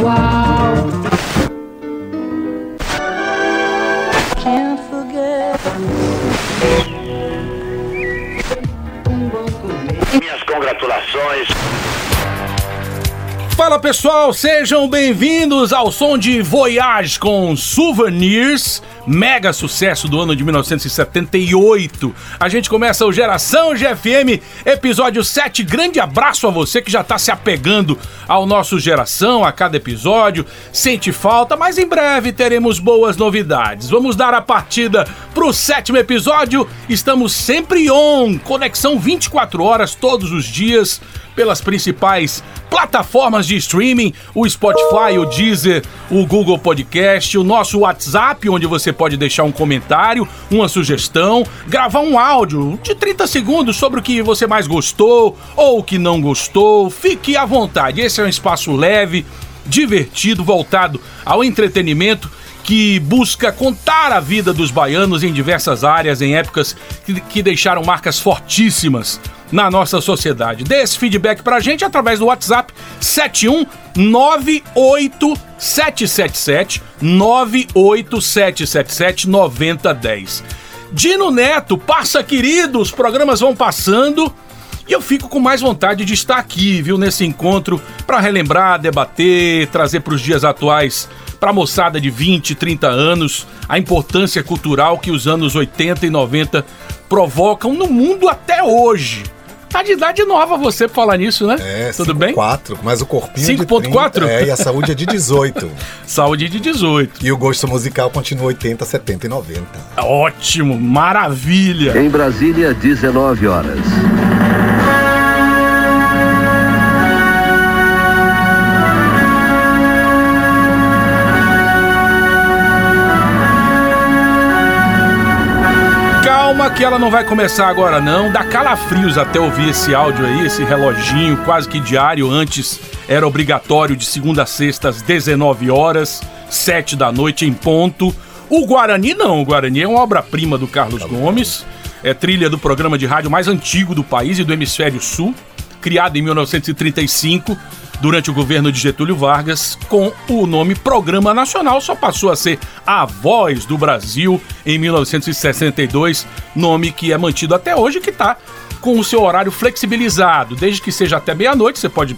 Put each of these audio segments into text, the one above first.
intelectual. Can't forget. Um bom começo. Minhas congratulações. Fala pessoal, sejam bem-vindos ao som de Voyage com Souvenirs, mega sucesso do ano de 1978. A gente começa o Geração GFM, episódio 7. Grande abraço a você que já tá se apegando ao nosso Geração a cada episódio. Sente falta, mas em breve teremos boas novidades. Vamos dar a partida pro sétimo episódio. Estamos sempre on, conexão 24 horas todos os dias pelas principais plataformas de streaming, o Spotify, o Deezer, o Google Podcast, o nosso WhatsApp, onde você pode deixar um comentário, uma sugestão, gravar um áudio de 30 segundos sobre o que você mais gostou ou o que não gostou. Fique à vontade. Esse é um espaço leve, divertido, voltado ao entretenimento que busca contar a vida dos baianos em diversas áreas, em épocas que, deixaram marcas fortíssimas na nossa sociedade. Dê esse feedback pra gente através do WhatsApp 7198777 98777 9010. Dino Neto, passa querido, os programas vão passando. E eu fico com mais vontade de estar aqui, viu, nesse encontro, para relembrar, debater, trazer para os dias atuais, para a moçada de 20, 30 anos, a importância cultural que os anos 80 e 90 provocam no mundo até hoje. Tá de idade nova você pra falar nisso, né? É, Tudo bem? 4, mas o corpinho 5.4? de 30, É, e a saúde é de 18. Saúde de 18. e o gosto musical continua 80, 70 e 90. Ótimo, maravilha. Em Brasília, 19 horas. Calma que ela não vai começar agora não. Dá calafrios até ouvir esse áudio aí, esse reloginho quase que diário. Antes era obrigatório de segunda a sexta às 19 horas, 7 da noite em ponto. O Guarani não, o Guarani é uma obra-prima do Carlos Gomes. É trilha do programa de rádio mais antigo do país e do hemisfério sul, criado em 1935 durante o governo de Getúlio Vargas, com o nome Programa Nacional, só passou a ser a Voz do Brasil em 1962, nome que é mantido até hoje, que está com o seu horário flexibilizado, desde que seja até meia-noite, você pode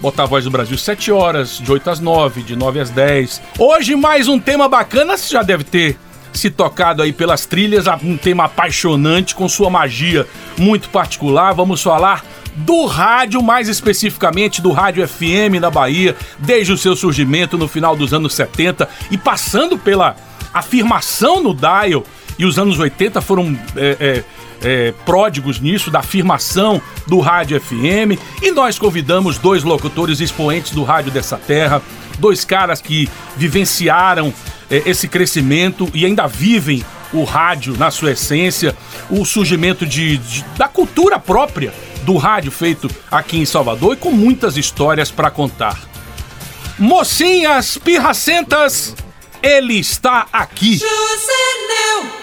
botar a Voz do Brasil 7 horas, de 8 às 9, de 9 às 10. Hoje mais um tema bacana, você já deve ter se tocado aí pelas trilhas, um tema apaixonante com sua magia muito particular. Vamos falar do rádio, mais especificamente do rádio FM na Bahia, desde o seu surgimento no final dos anos 70 e passando pela afirmação no dial. E os anos 80 foram é, é, é, pródigos nisso, da afirmação do rádio FM. E nós convidamos dois locutores expoentes do rádio dessa terra, dois caras que vivenciaram é, esse crescimento e ainda vivem o rádio na sua essência, o surgimento de, de- da cultura própria do rádio feito aqui em Salvador e com muitas histórias para contar. Mocinhas pirracentas, ele está aqui.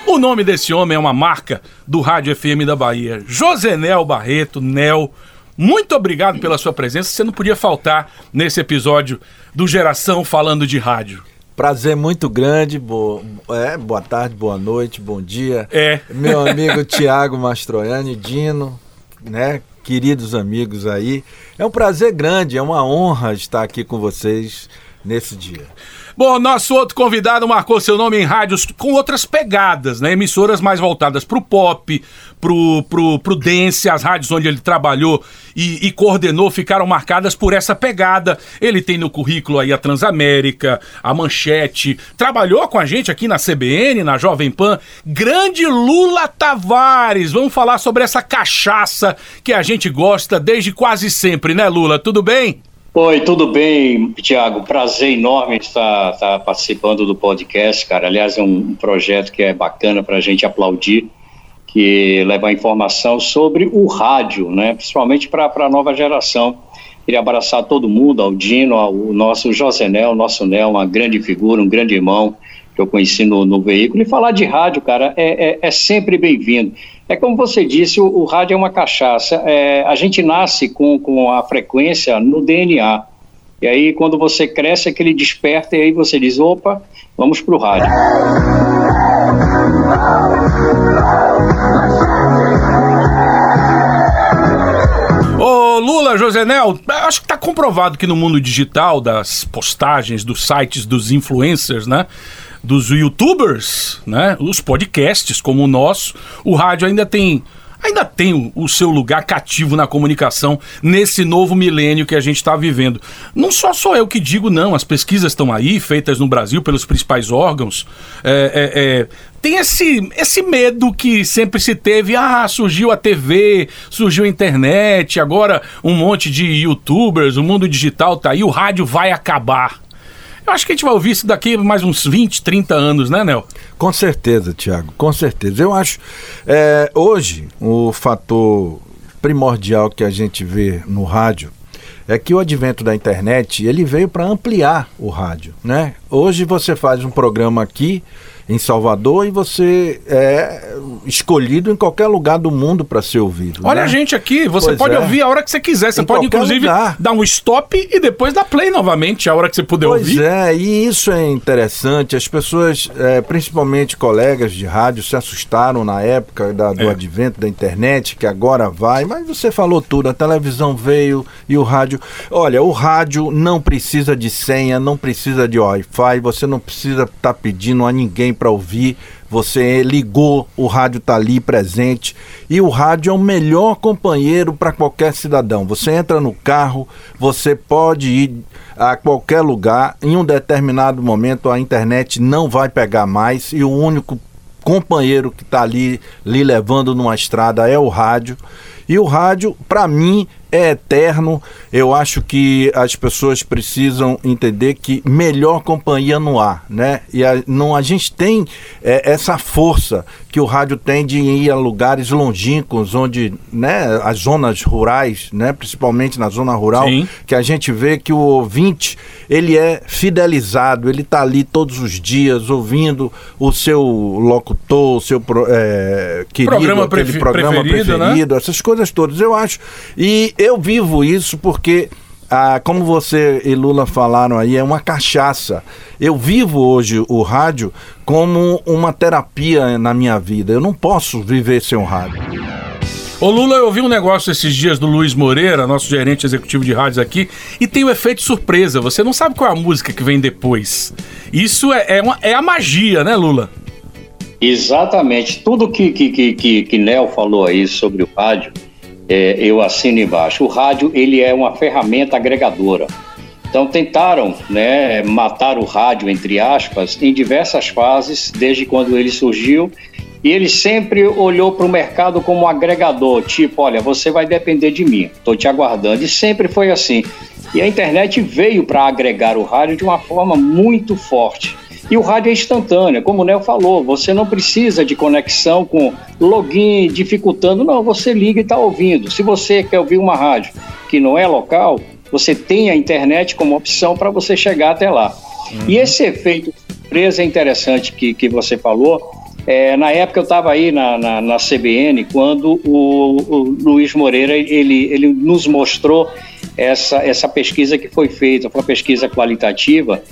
O nome desse homem é uma marca do Rádio FM da Bahia. Josenel Barreto, Nel. Muito obrigado pela sua presença. Você não podia faltar nesse episódio do Geração falando de rádio. Prazer muito grande, boa, é, boa tarde, boa noite, bom dia. É. Meu amigo Tiago Mastroianni, Dino, né? Queridos amigos aí. É um prazer grande, é uma honra estar aqui com vocês nesse dia. Bom, nosso outro convidado marcou seu nome em rádios com outras pegadas, né? Emissoras mais voltadas pro pop, pro, pro, pro dance, as rádios onde ele trabalhou e, e coordenou ficaram marcadas por essa pegada. Ele tem no currículo aí a Transamérica, a Manchete, trabalhou com a gente aqui na CBN, na Jovem Pan. Grande Lula Tavares, vamos falar sobre essa cachaça que a gente gosta desde quase sempre, né, Lula? Tudo bem? Oi, tudo bem, Tiago? Prazer enorme estar, estar participando do podcast, cara. Aliás, é um projeto que é bacana para a gente aplaudir, que leva informação sobre o rádio, né? principalmente para a nova geração. Queria abraçar todo mundo, ao Dino, ao nosso Josenel, nosso Nel, uma grande figura, um grande irmão que eu conheci no, no veículo. E falar de rádio, cara, é, é, é sempre bem-vindo. É como você disse, o, o rádio é uma cachaça. É, a gente nasce com, com a frequência no DNA. E aí, quando você cresce, aquele desperta, e aí você diz: opa, vamos para o rádio. Ô Lula, Josenel, acho que tá comprovado que no mundo digital, das postagens, dos sites, dos influencers, né? Dos youtubers, né? Os podcasts como o nosso, o rádio ainda tem. Ainda tem o, seu lugar cativo na comunicação nesse novo milênio que a gente está vivendo. Não só sou eu que digo, não. As pesquisas estão aí, feitas no Brasil pelos principais órgãos. É, é, é, tem esse, esse medo que sempre se teve. Ah, surgiu a TV, surgiu a internet, agora um monte de youtubers, o mundo digital tá aí, o rádio vai acabar. Eu acho que a gente vai ouvir isso daqui mais uns 20, 30 anos, né, Nel? Com certeza, Tiago, com certeza. Eu acho, é, hoje, o fator primordial que a gente vê no rádio é que o advento da internet, ele veio para ampliar o rádio, né? Hoje você faz um programa aqui em Salvador e você é escolhido em qualquer lugar do mundo para ser ouvido. Olha né? a gente aqui, você Pois pode é. ouvir a hora que você quiser. Você Em pode, inclusive, lugar. dar um stop e depois dar play novamente a hora que você puder Pois ouvir. é, e isso é interessante. As pessoas, é, principalmente colegas de rádio, se assustaram na época da- do É. advento da internet, que agora vai, mas você falou tudo, a televisão veio e o rádio. Olha, o rádio não precisa de senha, não precisa de Wi-Fi, você não precisa estar pedindo a ninguém para ouvir. Você ligou, o rádio está ali presente e o rádio é o melhor companheiro para qualquer cidadão. Você entra no carro, você pode ir a qualquer lugar, em um determinado momento a internet não vai pegar mais e o único companheiro que está ali lhe levando numa estrada é o rádio. E o rádio, para mim, é eterno. Eu acho que as pessoas precisam entender que melhor companhia não há, né? E a, não, a gente tem é, essa força que o rádio tem de ir a lugares longínquos, onde, né, as zonas rurais, né, principalmente na zona rural, Sim. que a gente vê que o ouvinte ele é fidelizado, ele está ali todos os dias ouvindo o seu locutor, o seu é, querido, Programa aquele prefe- programa preferido, preferido, né? essas coisas todas, eu acho. E eu vivo isso porque. Ah, como você e Lula falaram aí, é uma cachaça. Eu vivo hoje o rádio como uma terapia na minha vida. Eu não posso viver sem o rádio. Ô Lula, eu ouvi um negócio esses dias do Luiz Moreira, nosso gerente executivo de rádios aqui, e tem o efeito surpresa. Você não sabe qual é a música que vem depois. Isso é, é, uma- é a magia, né, Lula? Exatamente. Tudo que, que, que, que, que Nel falou aí sobre o rádio, é, eu assino embaixo. O rádio, ele é uma ferramenta agregadora. Então tentaram né, matar o rádio, entre aspas, em diversas fases, desde quando ele surgiu, e ele sempre olhou para o mercado como um agregador, tipo, olha, você vai depender de mim, estou te aguardando, e sempre foi assim. E a internet veio para agregar o rádio de uma forma muito forte. E o rádio é instantâneo, como o Nel falou, você não precisa de conexão com login dificultando, não, você liga e está ouvindo. Se você quer ouvir uma rádio que não é local, você tem a internet como opção para você chegar até lá. E esse efeito surpresa é interessante que, que você falou. É, na época eu estava aí na, na, na CBN quando o, o Luiz Moreira ele, ele nos mostrou essa, essa pesquisa que foi feita, foi uma pesquisa qualitativa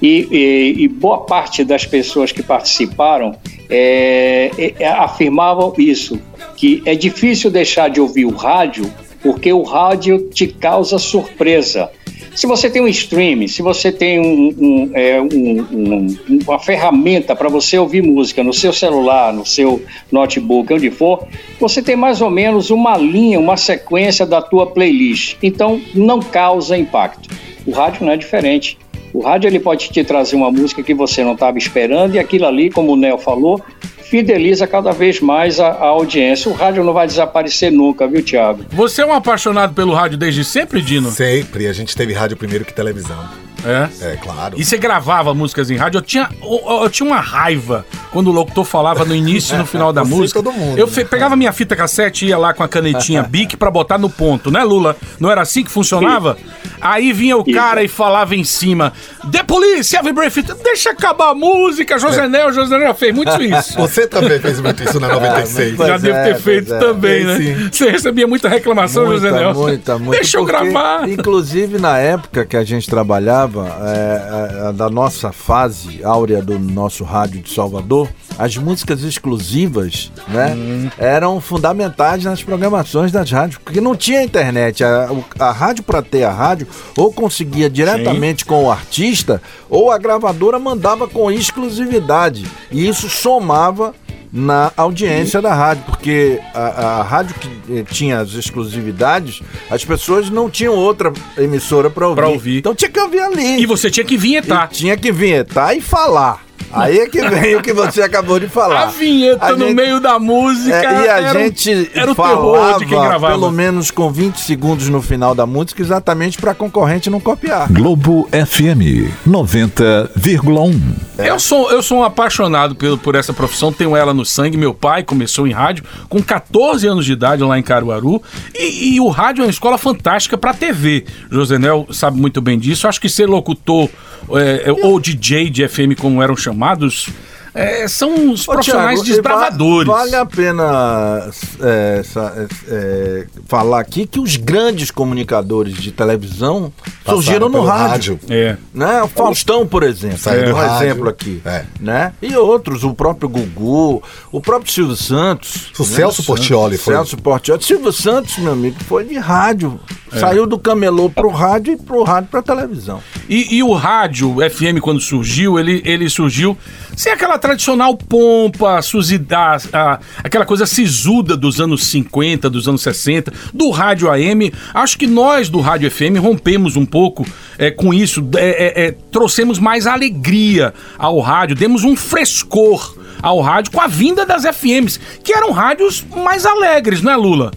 e, e, e boa parte das pessoas que participaram é, é, afirmavam isso, que é difícil deixar de ouvir o rádio porque o rádio te causa surpresa. Se você tem um streaming, se você tem um, um, é, um, uma ferramenta para você ouvir música no seu celular, no seu notebook, onde for, você tem mais ou menos uma linha, uma sequência da tua playlist. Então, não causa impacto. O rádio não é diferente. O rádio ele pode te trazer uma música que você não estava esperando e aquilo ali, como o Nel falou, fideliza cada vez mais a, a, audiência. O rádio não vai desaparecer nunca, viu, Tiago? Você é um apaixonado pelo rádio desde sempre, Dino? Sempre. A gente teve rádio primeiro que televisão. É. É, claro. E você gravava músicas em rádio? Eu tinha, eu, eu tinha uma raiva quando o locutor falava no início e no final da e música. todo mundo, eu né? fe- pegava minha fita cassete e ia lá com a canetinha Bic pra botar no ponto, né, Lula? Não era assim que funcionava? Aí vinha o Isso. cara e falava em cima: The Police, Every Breath, deixa acabar a música, Josenel, Josenel já fez muito isso. Você também fez muito isso na 96. Pois já devo é, ter pois feito é. também, né? Sim. Você recebia muita reclamação, Muita, Josenel. muita, muita. Deixa eu gravar. Inclusive, na época que a gente trabalhava, é, é, da nossa fase áurea do nosso rádio de Salvador, as músicas exclusivas, né, Hum. eram fundamentais nas programações das rádios, porque não tinha internet. A, a rádio, para ter a rádio, ou conseguia diretamente com o artista, ou a gravadora mandava com exclusividade. E isso somava na audiência da rádio, porque a, a rádio que eh, tinha as exclusividades, as pessoas não tinham outra emissora para ouvir. Ouvir. Então tinha que ouvir ali. E você tinha que vinhetar. E tinha que vinhetar e falar. Aí é que vem o que você acabou de falar. A vinheta A no gente- meio da música. É, e a era um- gente era o falava terror de quem gravava. pelo menos com 20 segundos no final da música, exatamente para a concorrente não copiar. Globo FM 90,1. Eu sou, eu sou um apaixonado pelo, por essa profissão, tenho ela no sangue. Meu pai começou em rádio com 14 anos de idade lá em Caruaru. E, e o rádio é uma escola fantástica para TV. Josenel sabe muito bem disso. Acho que ser locutor é, é, ou DJ de FM, como eram chamados, é, são os Ô, profissionais Thiago, desbravadores. va- Vale a pena é, essa- é, falar aqui que os grandes comunicadores de televisão Passaram surgiram no pelo rádio. É. Né? O Faustão, por exemplo, Saiu é um rádio. exemplo aqui. É. Né? E outros, o próprio Gugu, o próprio Silvio Santos. O Celso Portiolli foi. Celso Portiolli. Silvio Santos, meu amigo, foi de rádio. É. Saiu do camelô pro rádio e pro rádio pra televisão. E, e o rádio FM, quando surgiu, ele, ele surgiu sem aquela tradicional pompa, suzida, a- aquela coisa sisuda dos anos 50, dos anos 60, do rádio AM. Acho que nós do rádio FM rompemos um pouco é, com isso, é, é, é, trouxemos mais alegria ao rádio, demos um frescor ao rádio com a vinda das FMs, que eram rádios mais alegres, não é, Lula?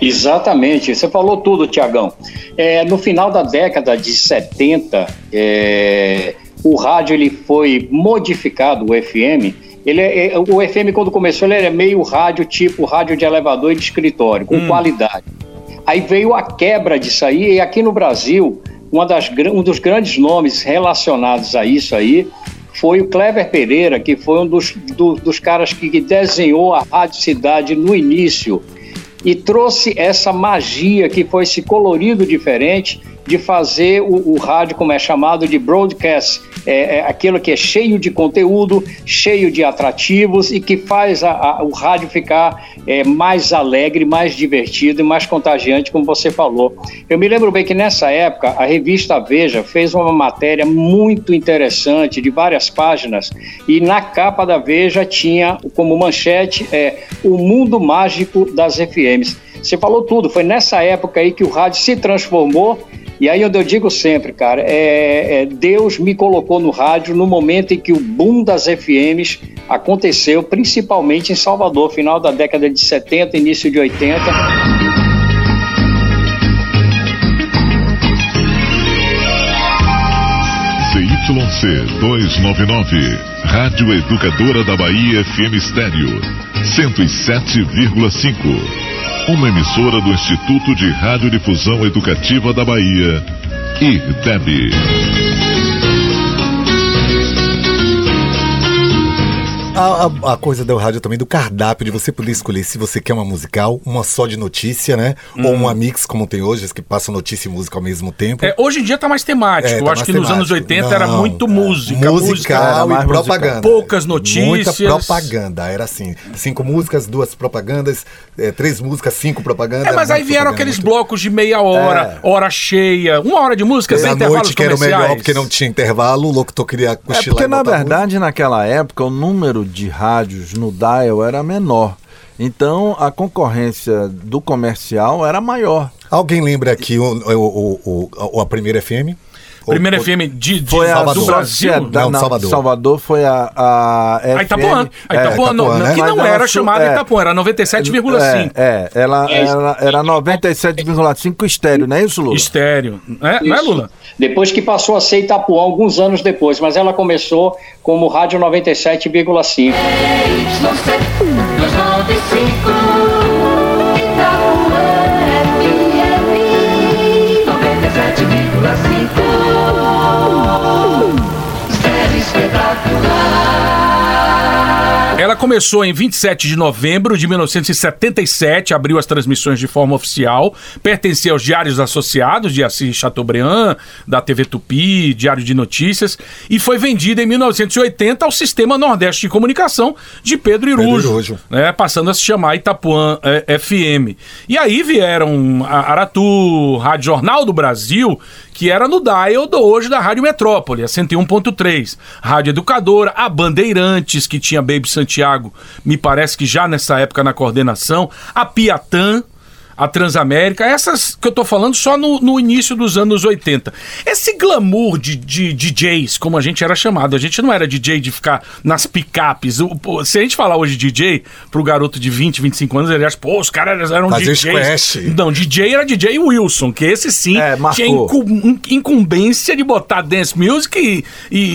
Exatamente, você falou tudo, Tiagão. no final da década de 70, é, o rádio ele foi modificado, o FM. Ele é- é- o FM, quando começou, ele era meio rádio, tipo rádio de elevador e de escritório, com qualidade. Aí veio a quebra disso aí, e aqui no Brasil, uma das, um dos grandes nomes relacionados a isso aí foi o Clever Pereira, que foi um dos, do- dos caras que que desenhou a Rádio Cidade no início e trouxe essa magia que foi esse colorido diferente de fazer o, o rádio, como é chamado, de broadcast, é, é aquilo que é cheio de conteúdo, cheio de atrativos e que faz a- a- o rádio ficar é, mais alegre, mais divertido e mais contagiante, como você falou. Eu me lembro bem que nessa época a revista Veja fez uma matéria muito interessante, de várias páginas, e na capa da Veja tinha como manchete é, o mundo mágico das FMs. Você falou tudo, foi nessa época aí que o rádio se transformou. E aí onde eu digo sempre, cara, é, é, Deus me colocou no rádio no momento em que o boom das FMs aconteceu, principalmente em Salvador, final da década de 70, início de 80. ZYC 299, Rádio Educadora da Bahia FM Estéreo, 107,5. Uma emissora do Instituto de Radiodifusão Educativa da Bahia, IRDEB. A, a- a coisa do rádio também, do cardápio, de você poder escolher se você quer uma musical, uma só de notícia, né? Ou uma mix, como tem hoje, as que passam notícia e música ao mesmo tempo. É, hoje em dia tá mais temático. É, Eu tá acho mais que nos anos temático. 80 era Não, muito é. música. música Musical era mais e propaganda. Poucas notícias. Muita propaganda, era assim. Cinco músicas, duas propagandas, é, três músicas, cinco propagandas. É, mas era aí muito vieram aqueles muito- blocos de meia hora, hora cheia, uma hora de música, sem Da intervalos noite, que era o melhor, porque não tinha intervalo, o locutor queria cochilar É porque, na verdade, naquela época, o número de rádios no dial era menor. Então, a concorrência do comercial era maior. Alguém lembra aqui o, o, o- o- a primeira FM? Primeira Ou- FM de, de- Foi a Salvador. do Brasil. Sociedade- Não, Salvador. Salvador foi a. A, A Itapuã. FM, A Itapuã, é, não- Itapuã, né? que não era chamada é. Itapuã, era 97,5. É, é, ela É. era, era 97,5 estéreo, não é isso, Lula? Estéreo. É, não é, Isso. Lula? Depois que passou a ser Itapuã, alguns anos depois, mas ela começou como Rádio 97,5. Ela começou em 27 de novembro de 1977, abriu as transmissões de forma oficial, pertencia aos Diários Associados de Assis Chateaubriand, da TV Tupi, Diário de Notícias, e foi vendida em 1980 ao Sistema Nordeste de Comunicação de Pedro Irujo, Irujo. né, passando a se chamar Itapuã eh, FM. E aí vieram a Aratu, Rádio Jornal do Brasil, que era no dial do hoje da Rádio Metrópole, a 101.3. Rádio Educadora, a Bandeirantes, que tinha Baby Santiago, me parece que já nessa época na coordenação, a Piatã, a Transamérica, essas que eu tô falando só no, no início dos anos 80. Esse glamour de, de DJs, como a gente era chamado, a gente não era DJ de ficar nas picapes. O- Se a gente falar hoje DJ pro garoto de 20, 25 anos, ele acha, pô, os caras eram Fazer DJs. squash. Não, DJ era DJ Wilson, que esse sim É, tinha incu- in- incumbência de botar dance music e,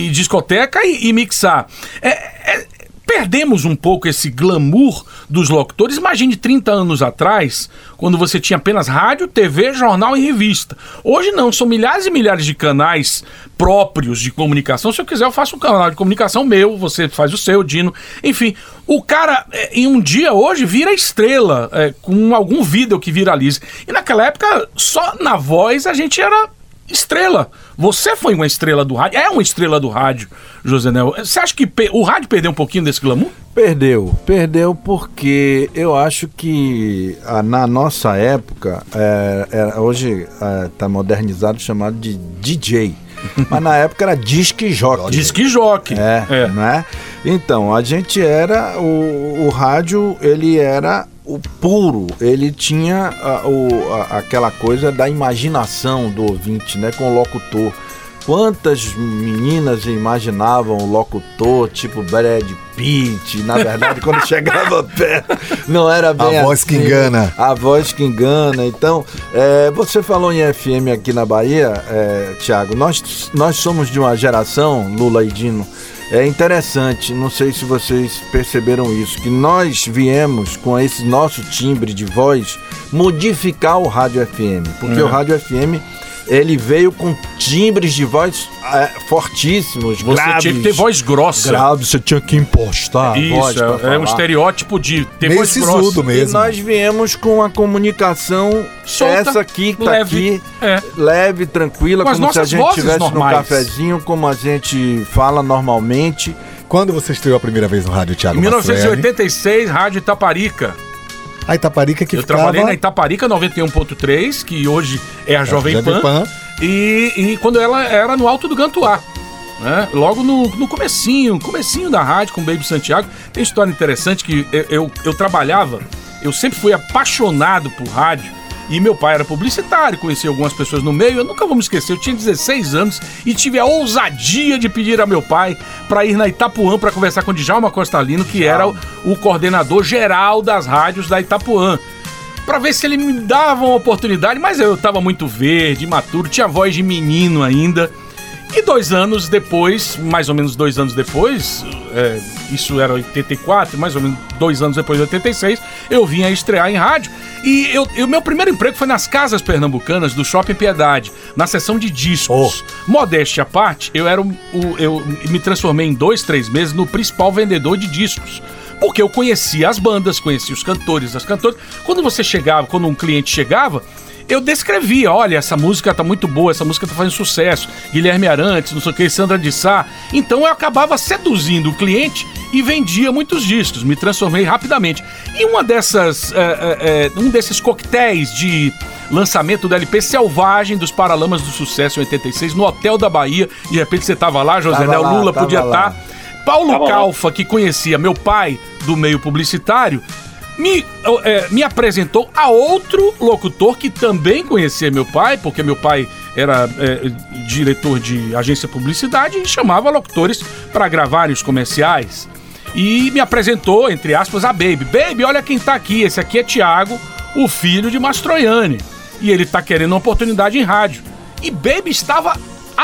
e discoteca e, e mixar. É, é, perdemos um pouco esse glamour dos locutores. Imagine 30 anos atrás, quando você tinha apenas rádio, TV, jornal e revista. Hoje não, são milhares e milhares de canais próprios de comunicação. Se eu quiser, eu faço um canal de comunicação meu, você faz o seu, Dino. Enfim, o cara, é, em um dia hoje, vira estrela, é, com algum vídeo que viralize. E naquela época, só na voz a gente era estrela. Você foi uma estrela do rádio, é uma estrela do rádio, José Nel. Você acha que o rádio perdeu um pouquinho desse glamour? Perdeu, perdeu porque eu acho que ah, na nossa época, é, é, hoje está modernizado chamado de DJ, mas na época era disque jockey. Diz que joque. É, É. né? Então, a gente era. O, o rádio, ele era o puro, ele tinha a- o, a- aquela coisa da imaginação do ouvinte, né? Com o locutor. Quantas meninas imaginavam o locutor, tipo Brad Pitt, na verdade, quando chegava perto, não era bem A voz que engana. A voz que engana. Então, é, você falou em FM aqui na Bahia, é, Tiago, nós, nós somos de uma geração, Lula e Dino, é interessante, não sei se vocês perceberam isso, que nós viemos com esse nosso timbre de voz modificar o rádio FM, porque É. o rádio FM ele veio com timbres de voz é, fortíssimos, Você graves. tinha que ter voz grossa. grave, você tinha que impostar Isso, é, é um estereótipo de ter Meio voz grossa. sisudo E mesmo. nós viemos com a comunicação Solta, essa aqui que tá leve, aqui, é. leve, tranquila, Com como se a gente estivesse num cafezinho, como a gente fala normalmente. Quando você estreou a primeira vez no rádio, Thiago Em Mastroianni? 1986, Rádio Itaparica. A Itaparica que Eu ficava... trabalhei na Itaparica 91.3, que hoje é a Jovem Jovem Pan. Pan. E, e quando ela era no Alto do Gantuá. Né? Logo no, no comecinho, comecinho da rádio com o Baby Santiago. Tem história interessante que eu, eu, eu trabalhava, eu sempre fui apaixonado por rádio. E meu pai era publicitário, conheci algumas pessoas no meio. Eu nunca vou me esquecer, eu tinha 16 anos e tive a ousadia de pedir a meu pai para ir na Itapuã para conversar com o Djalma Costalino, que era o, o coordenador geral das rádios da Itapuã Pra ver se ele me dava uma oportunidade, mas eu tava muito verde, imaturo, tinha voz de menino ainda. E dois anos depois, mais ou menos dois anos depois, é, isso era 84, mais ou menos dois anos depois de 86, eu vim a estrear em rádio. E eu, o meu primeiro emprego foi nas casas pernambucanas do Shopping Piedade, na seção de discos. Modéstia à parte, eu era o, o- eu me transformei em dois, três meses no principal vendedor de discos. Porque eu conhecia as bandas, conhecia os cantores, as cantoras. Quando você chegava, quando um cliente chegava, eu descrevia, olha, essa música tá muito boa, essa música tá fazendo sucesso. Guilherme Arantes, não sei o que, Sandra de Sá. Então eu acabava seduzindo o cliente e vendia muitos discos, me transformei rapidamente. E uma dessas, é, é, é, um desses coquetéis de lançamento do LP Selvagem dos Paralamas do Sucesso em 86, no Hotel da Bahia. De repente você tava lá, José Tava lá, Lula tava podia lá. estar. Paulo Tava lá. Calfa, que conhecia meu pai do meio publicitário, me, é, me apresentou a outro locutor que também conhecia meu pai, porque meu pai era é, diretor de agência de publicidade e chamava locutores para gravarem os comerciais. E me apresentou, entre aspas, a Baby. Baby, olha quem tá aqui. Esse aqui é Tiago, o filho de Mastroianni. E ele tá querendo uma oportunidade em rádio. E Baby estava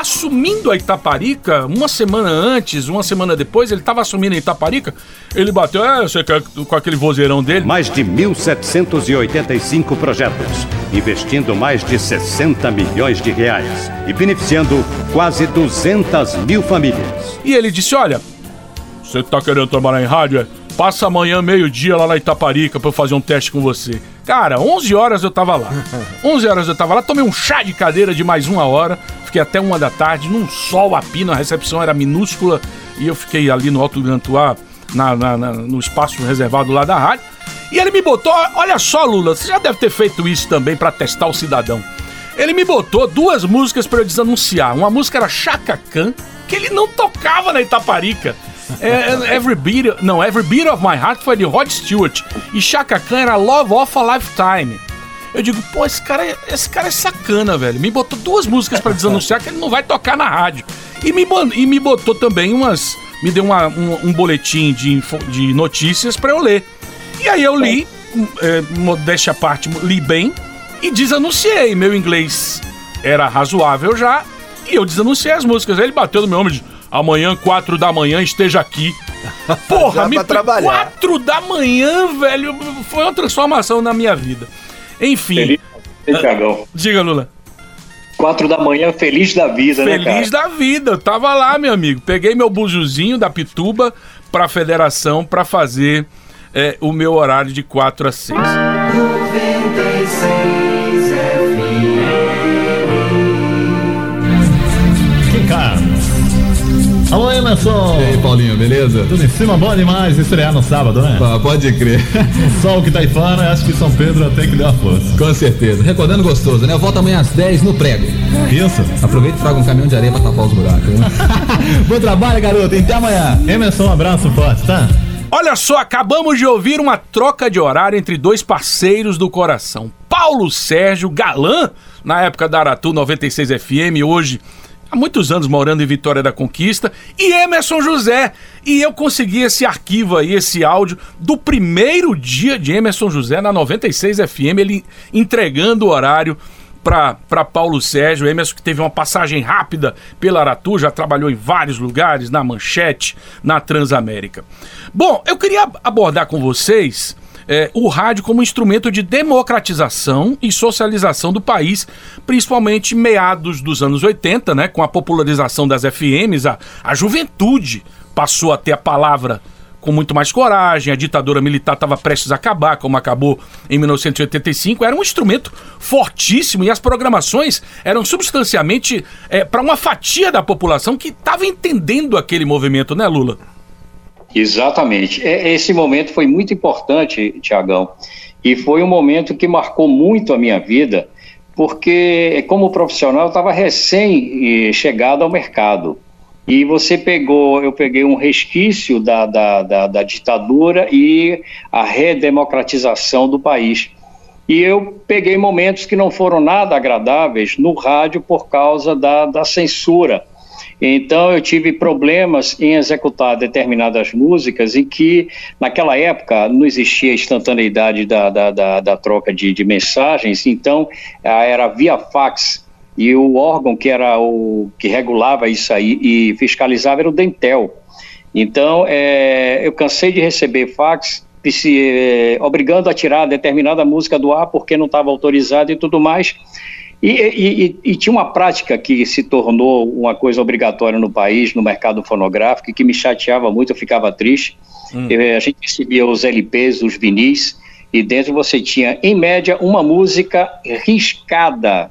assumindo a Itaparica uma semana antes, uma semana depois, ele estava assumindo a Itaparica. Ele bateu, é, você quer com aquele vozeirão dele. Mais de 1.785 projetos, investindo mais de 60 milhões de reais e beneficiando quase 200 mil famílias. E ele disse: Olha, você tá querendo trabalhar em rádio? É? Passa amanhã, meio-dia, lá na Itaparica eu fazer um teste com você. Cara, 11 horas eu tava lá. 11 horas eu tava lá, tomei um chá de cadeira de mais uma hora, fiquei até uma da tarde, num sol a pino, a recepção era minúscula, e eu fiquei ali no Alto Grantuá, na, na, na, no espaço reservado lá da rádio. E ele me botou, olha só, Lula, você já deve ter feito isso também pra testar o cidadão. Ele me botou duas músicas pra eu desanunciar. Uma música era Chaka Khan, que ele não tocava na Itaparica. É, é, every beat, não, Every Beat of My Heart foi de Rod Stewart. E Chaka Khan era Love of a Lifetime. Eu digo, pô, esse cara, é- esse cara é sacana, velho. Me botou duas músicas pra desanunciar que ele não vai tocar na rádio. E me, e me botou também umas. Me deu uma- um, um boletim de, de notícias pra eu ler. E aí eu li, é, modéstia à parte, li bem e desanunciei. Meu inglês era razoável já e eu desanunciei as músicas. Aí ele bateu no meu ombro e disse: amanhã, quatro da manhã, esteja aqui. Porra, me trabalhar. quatro da manhã, velho, foi uma transformação na minha vida. Enfim, Feliz, Tiagão? diga, Lula. Quatro da manhã, feliz da vida, né, cara? Feliz da vida, eu tava lá, meu amigo. Peguei meu bujuzinho da Pituba pra federação pra fazer é, o meu horário de 4 a 6. Alô, Emerson. E aí, Paulinho, beleza? Tudo em cima, bom demais estrear no sábado, né? Pá, pode crer. O sol que tá aí fora, acho que São Pedro até que deu a força. Com certeza. Recordando gostoso, né? Eu volto amanhã às 10 no prego. Isso. Aproveita e traga um caminhão de areia pra tapar os buracos. né? Bom trabalho, garoto. Até amanhã. Emerson, um abraço forte, tá? Olha só, acabamos de ouvir uma troca de horário entre dois parceiros do coração. Paulo Sérgio Galã, na época da Aratu 96 FM, hoje há muitos anos morando em Vitória da Conquista, e Emerson José. E eu consegui esse arquivo aí, esse áudio do primeiro dia de Emerson José na 96 FM, ele entregando o horário para Paulo Sérgio, Emerson que teve uma passagem rápida pela Aratu, já trabalhou em vários lugares, na Manchete, na Transamérica. Bom, eu queria abordar com vocês é, o rádio como instrumento de democratização e socialização do país, principalmente meados dos anos 80, né, com a popularização das FMs, a, a juventude passou a ter a palavra com muito mais coragem, a ditadura militar estava prestes a acabar, como acabou em 1985, era um instrumento fortíssimo e as programações eram substancialmente para uma fatia da população que estava entendendo aquele movimento, né, Lula? Exatamente. É, Esse momento foi muito importante, Tiagão, e foi um momento que marcou muito a minha vida, porque como profissional eu estava recém eh, chegado ao mercado. E você pegou, eu peguei um resquício da, da, da, da ditadura e a redemocratização do país. E eu peguei momentos que não foram nada agradáveis no rádio por causa da, da censura. Então eu tive problemas em executar determinadas músicas em que, naquela época, não existia instantaneidade da, da, da, da troca de, de mensagens, então era via fax. E o órgão que era o que regulava isso aí e fiscalizava era o Dentel. Então eh, eu cansei de receber fax se, eh, obrigando a tirar determinada música do ar porque não estava autorizado e tudo mais. E, e- e- e tinha uma prática que se tornou uma coisa obrigatória no país, no mercado fonográfico, e que me chateava muito, eu ficava triste. Eh, a gente recebia os LPs, os vinis, e dentro você tinha, em média, uma música riscada.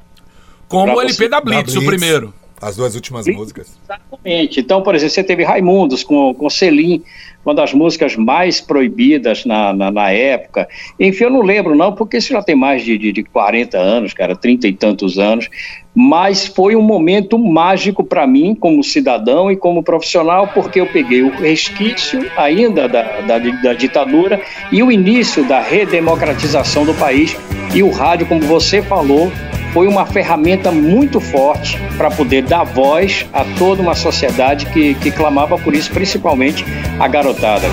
Como o LP você- da Blitz, da o Blitz. primeiro. As duas últimas músicas. Exatamente. Então, por exemplo, você teve Raimundos com, com Selim, uma das músicas mais proibidas na, na, na época. Enfim, eu não lembro não, porque isso já tem mais de, de, de 40 anos, cara, 30 e tantos anos. Mas foi um momento mágico para mim, como cidadão e como profissional, porque eu peguei o resquício ainda da, da, da ditadura e o início da redemocratização do país. E o rádio, como você falou, foi uma ferramenta muito forte para poder dar voz a toda uma sociedade que, que clamava por isso, principalmente a garotada.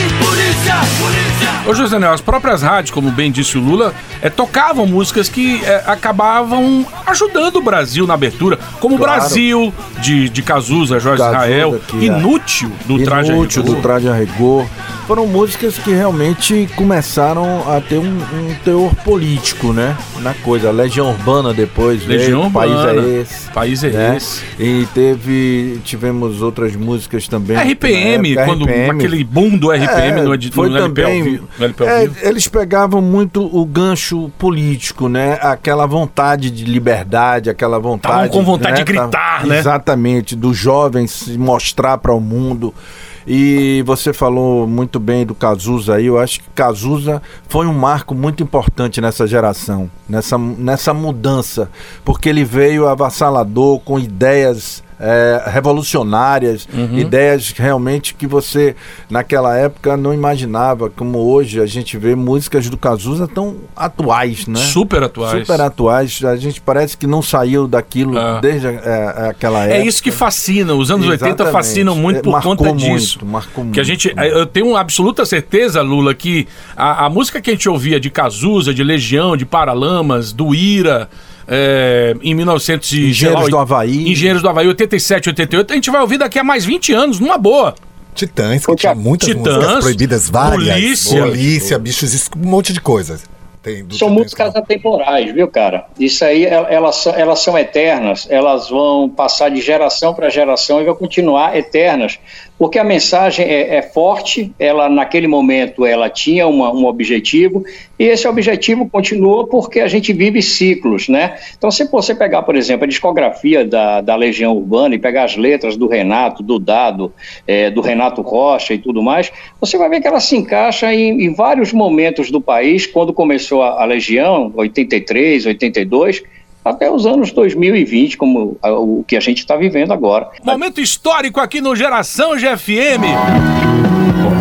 Polícia. Polícia. Ô José Nel, as próprias rádios, como bem disse o Lula, é, tocavam músicas que é, acabavam ajudando o Brasil na abertura, como Claro. Brasil, de, de Cazuza, Jorge Cazuza, Israel, que é- Inútil, do Traje a Inútil, Rigor. do Traje a Rigor. Foram músicas que realmente começaram a ter um, um teor político, né? Na coisa. Legião Urbana depois Legião veio, País Urbana, é esse. País é né? esse. E teve, tivemos outras músicas também. RPM, época, quando RPM. aquele boom do RPM É, no, edi- foi no LP ao também, vivo. no LP ao é, vivo. eles pegavam muito o gancho político, né? Aquela vontade de liberdade, aquela vontade. Tavam com vontade de gritar, né? Exatamente, do jovem se mostrar para o mundo. E você falou muito bem do Cazuza aí. Eu acho que Cazuza foi um marco muito importante nessa geração, nessa, nessa mudança, porque ele veio avassalador com ideias é, revolucionárias, Uhum. ideias realmente que você naquela época não imaginava, como hoje a gente vê músicas do Cazuza tão atuais, né? Super atuais. Super atuais. A gente parece que não saiu daquilo Ah. desde é, aquela época. É isso que fascina. Os anos 80 Exatamente. fascinam muito É, por marcou conta muito, disso. marcou Que a muito. gente, eu tenho absoluta certeza, Lula, que a, a música que a gente ouvia de Cazuza, de Legião, de Paralamas, do Ira, é, em 1900 e, Engenheiros do Havaí. Engenheiros do Havaí, 87, 88, a gente vai ouvir daqui a mais 20 anos, numa boa. Titãs, que tinha muitas Titãs, músicas proibidas, várias. Polícia. Polícia, bichos, um monte de coisas. Tem São músicas atemporais, viu, cara? Isso aí, el- elas, elas são eternas, elas vão passar de geração para geração e vão continuar eternas, porque a mensagem é, é forte, ela naquele momento ela tinha uma- um objetivo, e esse objetivo continua porque a gente vive ciclos, né? Então, se você pegar, por exemplo, a discografia da, da Legião Urbana e pegar as letras do Renato, do Dado, eh, do Renato Rocha e tudo mais, você vai ver que ela se encaixa em, em vários momentos do país, quando começou a, a Legião, 83, 82, até os anos 2020, como o que a gente está vivendo agora. Momento histórico aqui no Geração GFM.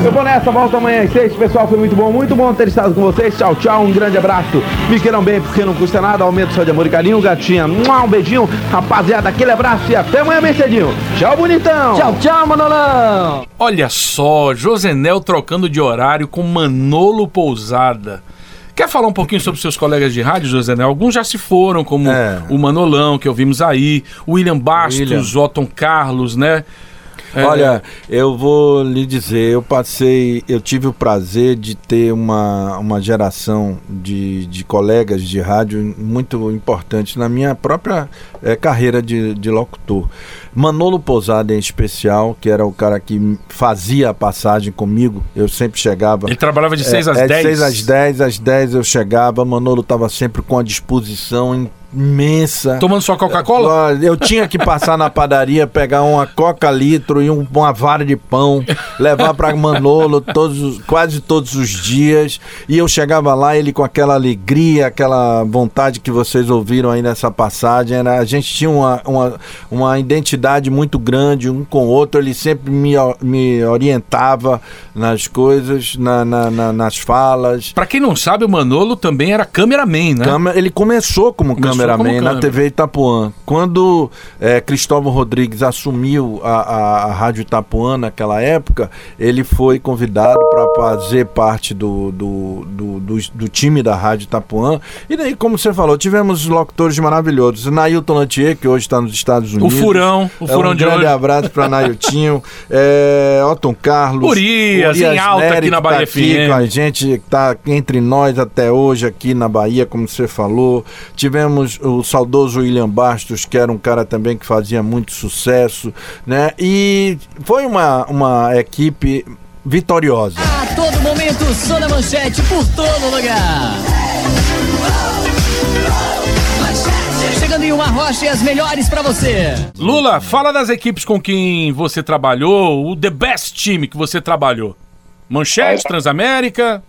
Eu vou nessa, volta amanhã às seis. Pessoal, foi muito bom, muito bom ter estado com vocês. Tchau, tchau, um grande abraço. Me queiram bem, porque não custa nada. Aumento só de amor e carinho, gatinha. Um beijinho. Rapaziada, aquele abraço e até amanhã bem cedinho. Tchau, bonitão. Tchau, tchau, Manolão. Olha só, Josenel trocando de horário com Manolo Pousada. Quer falar um pouquinho sobre seus colegas de rádio, Josenel? Alguns já se foram, como o Manolão, que ouvimos aí, o William Bastos, William. Otton Carlos, né? É, Olha, eu vou lhe dizer, eu passei, eu tive o prazer de ter uma, uma geração de, de colegas de rádio muito importante na minha própria eh, carreira de, de locutor. Manolo Pousada em especial, que era o cara que fazia a passagem comigo, eu sempre chegava. Ele trabalhava de seis às é, dez? 6 às 10, às 10 eu chegava, Manolo estava sempre com a disposição imensa. Tomando só Coca-Cola? Olha, Eu tinha que passar na padaria, pegar uma coca litro e um- uma vara de pão, levar para Manolo todos, os- quase todos os dias. E eu chegava lá, ele com aquela alegria, aquela vontade que vocês ouviram aí nessa passagem. Era, a gente tinha uma, uma, uma identidade muito grande um com o outro. Ele sempre me, o- me orientava nas coisas, na, na- na- nas falas. Pra quem não sabe, o Manolo também era cameraman, né? Câmera- ele começou como Começou cameraman como na câmera. TV Itapuã. Quando eh, Cristóvão Rodrigues assumiu a, a, a Rádio Itapuã naquela época, ele foi convidado para fazer parte do, do, do, do, do time da Rádio Itapuã. E daí, como você falou, tivemos locutores maravilhosos. Nailton Lantier, que hoje está nos Estados Unidos. Furão, o É, Furão um de grande hoje. abraço para Nailtinho. é, Otton Carlos. Urias, em alta Nery, aqui na tá Bahia aqui FM. com a gente que tá entre nós até hoje aqui na Bahia, como você falou. Tivemos o saudoso William Bastos, que era um cara também que fazia muito sucesso, né? E foi uma, uma equipe vitoriosa. A todo momento, som da manchete por todo lugar. Chegando em uma rocha e as melhores pra você. Lula, fala das equipes com quem você trabalhou, o The Best Time que você trabalhou. Manchete, Transamérica.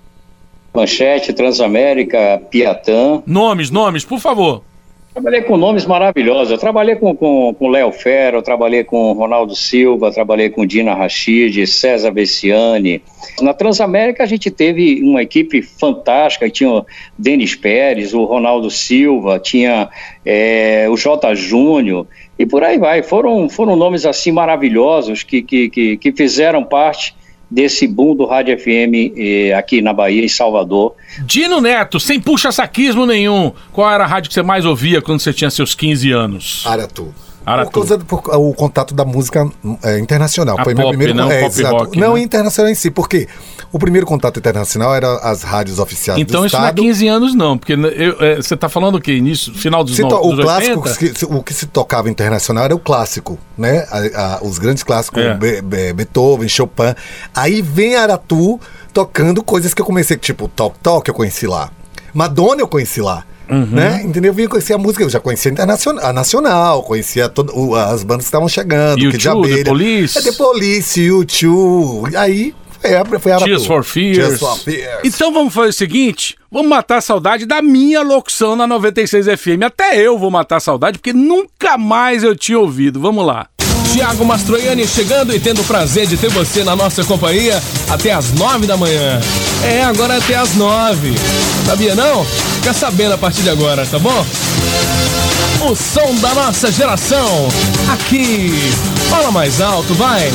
Manchete, Transamérica, Piatã. Nomes, nomes, por favor. Trabalhei com nomes maravilhosos. Eu trabalhei com, com, com Léo Ferro, trabalhei com Ronaldo Silva, trabalhei com Dina Rachid, César Bessiani. Na Transamérica a gente teve uma equipe fantástica, tinha o Denis Pérez, o Ronaldo Silva, tinha eh, o J. Júnior e por aí vai. Foram, foram nomes assim maravilhosos que, que, que, que fizeram parte desse boom do Rádio FM eh, aqui na Bahia, em Salvador. Dino Neto, sem puxa-saquismo nenhum. Qual era a rádio que você mais ouvia quando você tinha seus 15 anos? Aratu. Aratu. Por causa do por- o contato da música é, internacional. A Foi pop, meu primeiro não é, pop rock, Não né? internacional em si, porque o primeiro contato internacional era as rádios oficiais Então do isso não é estado. 15 anos não, porque eu- é, você tá falando o quê? Início, final dos, Se no, to- dos o clássico, 80? que se- o que se tocava internacional era o clássico, né? A- a- os grandes clássicos, É. Be- Be- Beethoven, Chopin. Aí vem Aratu tocando coisas que eu comecei, tipo Talk Talk eu conheci lá. Madonna eu conheci lá. Uhum. Né? Entendeu? Eu vim conhecer a música, eu já conhecia a, internacional, a nacional, conhecia todo, o- as bandas que estavam chegando, U2, Kid de Abelha. The Police. É, The Police, U2. Aí foi a, foi a. Tears for Fears. Tears for Fears. Então vamos fazer o seguinte: vamos matar a saudade da minha locução na 96 FM. Até eu vou matar a saudade, porque nunca mais eu tinha ouvido. Vamos lá. Tiago Mastroianni chegando e tendo o prazer de ter você na nossa companhia até as nove da manhã. É, agora até as nove. Sabia não? Fica sabendo a partir de agora, tá bom? O som da nossa geração. Aqui. Fala mais alto, vai.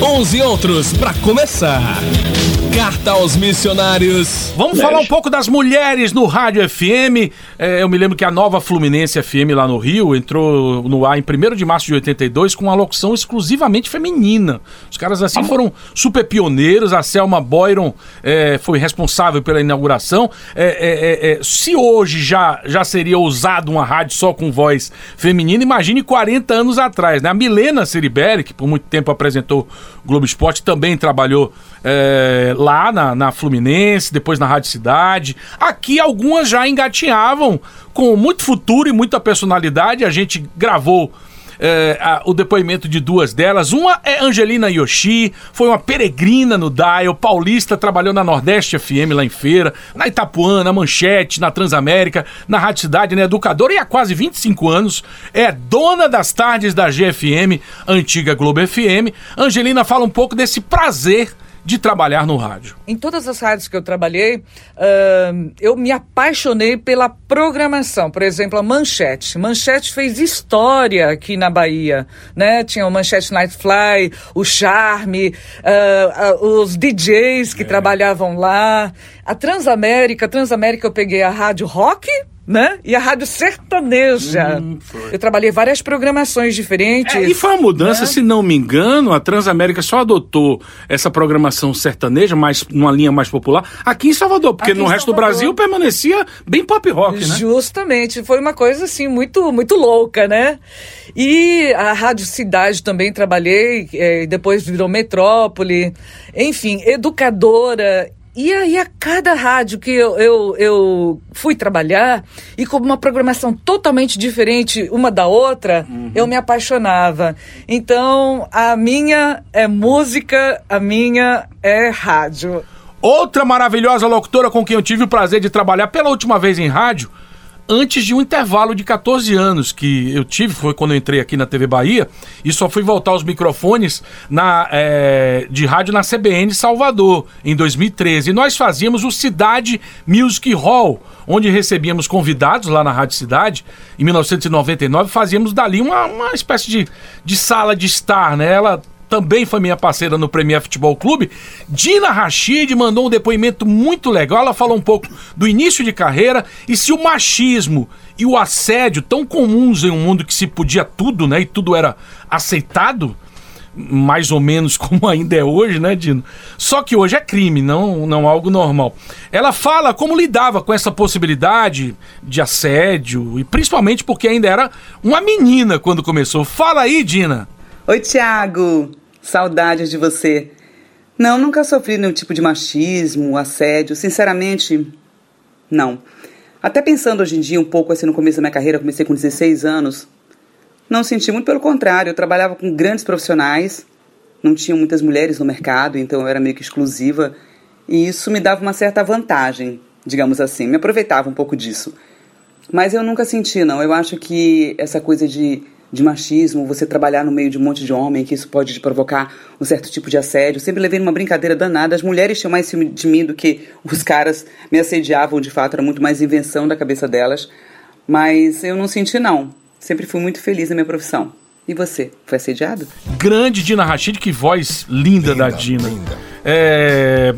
11 outros pra começar. Carta aos missionários. Vamos falar um pouco das mulheres no Rádio FM. É, eu me lembro que a nova Fluminense FM lá no Rio entrou no ar em 1 de março de 82 com uma locução exclusivamente feminina. Os caras assim foram super pioneiros. A Selma Boyron é, foi responsável pela inauguração. É, é, é, é, se hoje já, já seria ousado uma rádio só com voz feminina, imagine 40 anos atrás. Né? A Milena Ceribelli, que por muito tempo apresentou Globo Esporte, também trabalhou é, lá na, na Fluminense, depois na Rádio Cidade. Aqui algumas já engatinhavam com muito futuro e muita personalidade. A gente gravou é, a- o depoimento de duas delas. Uma é Angelina Yoshi, foi uma peregrina no Dial, paulista, trabalhou na Nordeste FM lá em feira, na Itapuã, na Manchete, na Transamérica, na Rádio Cidade, na Educadora e há quase 25 anos é dona das tardes da GFM, antiga Globo FM. Angelina fala um pouco desse prazer de trabalhar no rádio. Em todas as rádios que eu trabalhei, ahn, eu me apaixonei pela programação. Por exemplo, a Manchete. Manchete fez história aqui na Bahia, né? Tinha o Manchete Nightfly, o Charme, ah, ah, os DJs que trabalhavam lá. A Transamérica, a Transamérica eu peguei a rádio rock, né? E a rádio sertaneja. eu trabalhei várias programações diferentes. É, e foi uma mudança, né? se não me engano, a Transamérica só adotou essa programação sertaneja, mais, numa linha mais popular, aqui em Salvador, porque Aqui no resto do Salvador. Brasil permanecia bem pop rock, né? Justamente, foi uma coisa assim muito muito louca, né? E a Rádio Cidade também trabalhei, eh, depois virou Metrópole, enfim, educadora. E aí, a cada rádio que eu, eu, eu fui trabalhar, e com uma programação totalmente diferente uma da outra, eu me apaixonava. Então, a minha é música, a minha é rádio. Outra maravilhosa locutora com quem eu tive o prazer de trabalhar pela última vez em rádio, antes de um intervalo de 14 anos que eu tive, foi quando eu entrei aqui na TV Bahia, e só fui voltar aos microfones na, é, de rádio na CBN Salvador, em 2013. E nós fazíamos o Cidade Music Hall, onde recebíamos convidados lá na Rádio Cidade, em 1999, fazíamos dali uma, uma espécie de, de sala de estar, né? Ela também foi minha parceira no Premier Futebol Clube. Dina Rachid mandou um depoimento muito legal. Ela falou um pouco do início de carreira e se o machismo e o assédio, tão comuns em um mundo que se podia tudo, né? E tudo era aceitado, mais ou menos como ainda é hoje, né, Dino? Só que hoje é crime, não, não algo normal. Ela fala como lidava com essa possibilidade de assédio, e principalmente porque ainda era uma menina quando começou. Fala aí, Dina. Oi, Tiago. Saudades de você. Não, nunca sofri nenhum tipo de machismo, assédio. Sinceramente, não. Até pensando hoje em dia, um pouco assim no começo da minha carreira, comecei com 16 anos. Não senti muito pelo contrário. Eu trabalhava com grandes profissionais, não tinha muitas mulheres no mercado, então eu era meio que exclusiva. E isso me dava uma certa vantagem, digamos assim. Me aproveitava um pouco disso. Mas eu nunca senti, não. Eu acho que essa coisa de de machismo, você trabalhar no meio de um monte de homem, que isso pode te provocar um certo tipo de assédio. Sempre levei numa brincadeira danada. As mulheres tinham mais ciúme de mim do que os caras me assediavam, de fato, era muito mais invenção da cabeça delas. Mas eu não senti, não. Sempre fui muito feliz na minha profissão. E você, foi assediado? Grande Dina Rachid, que voz linda, da Dina. É,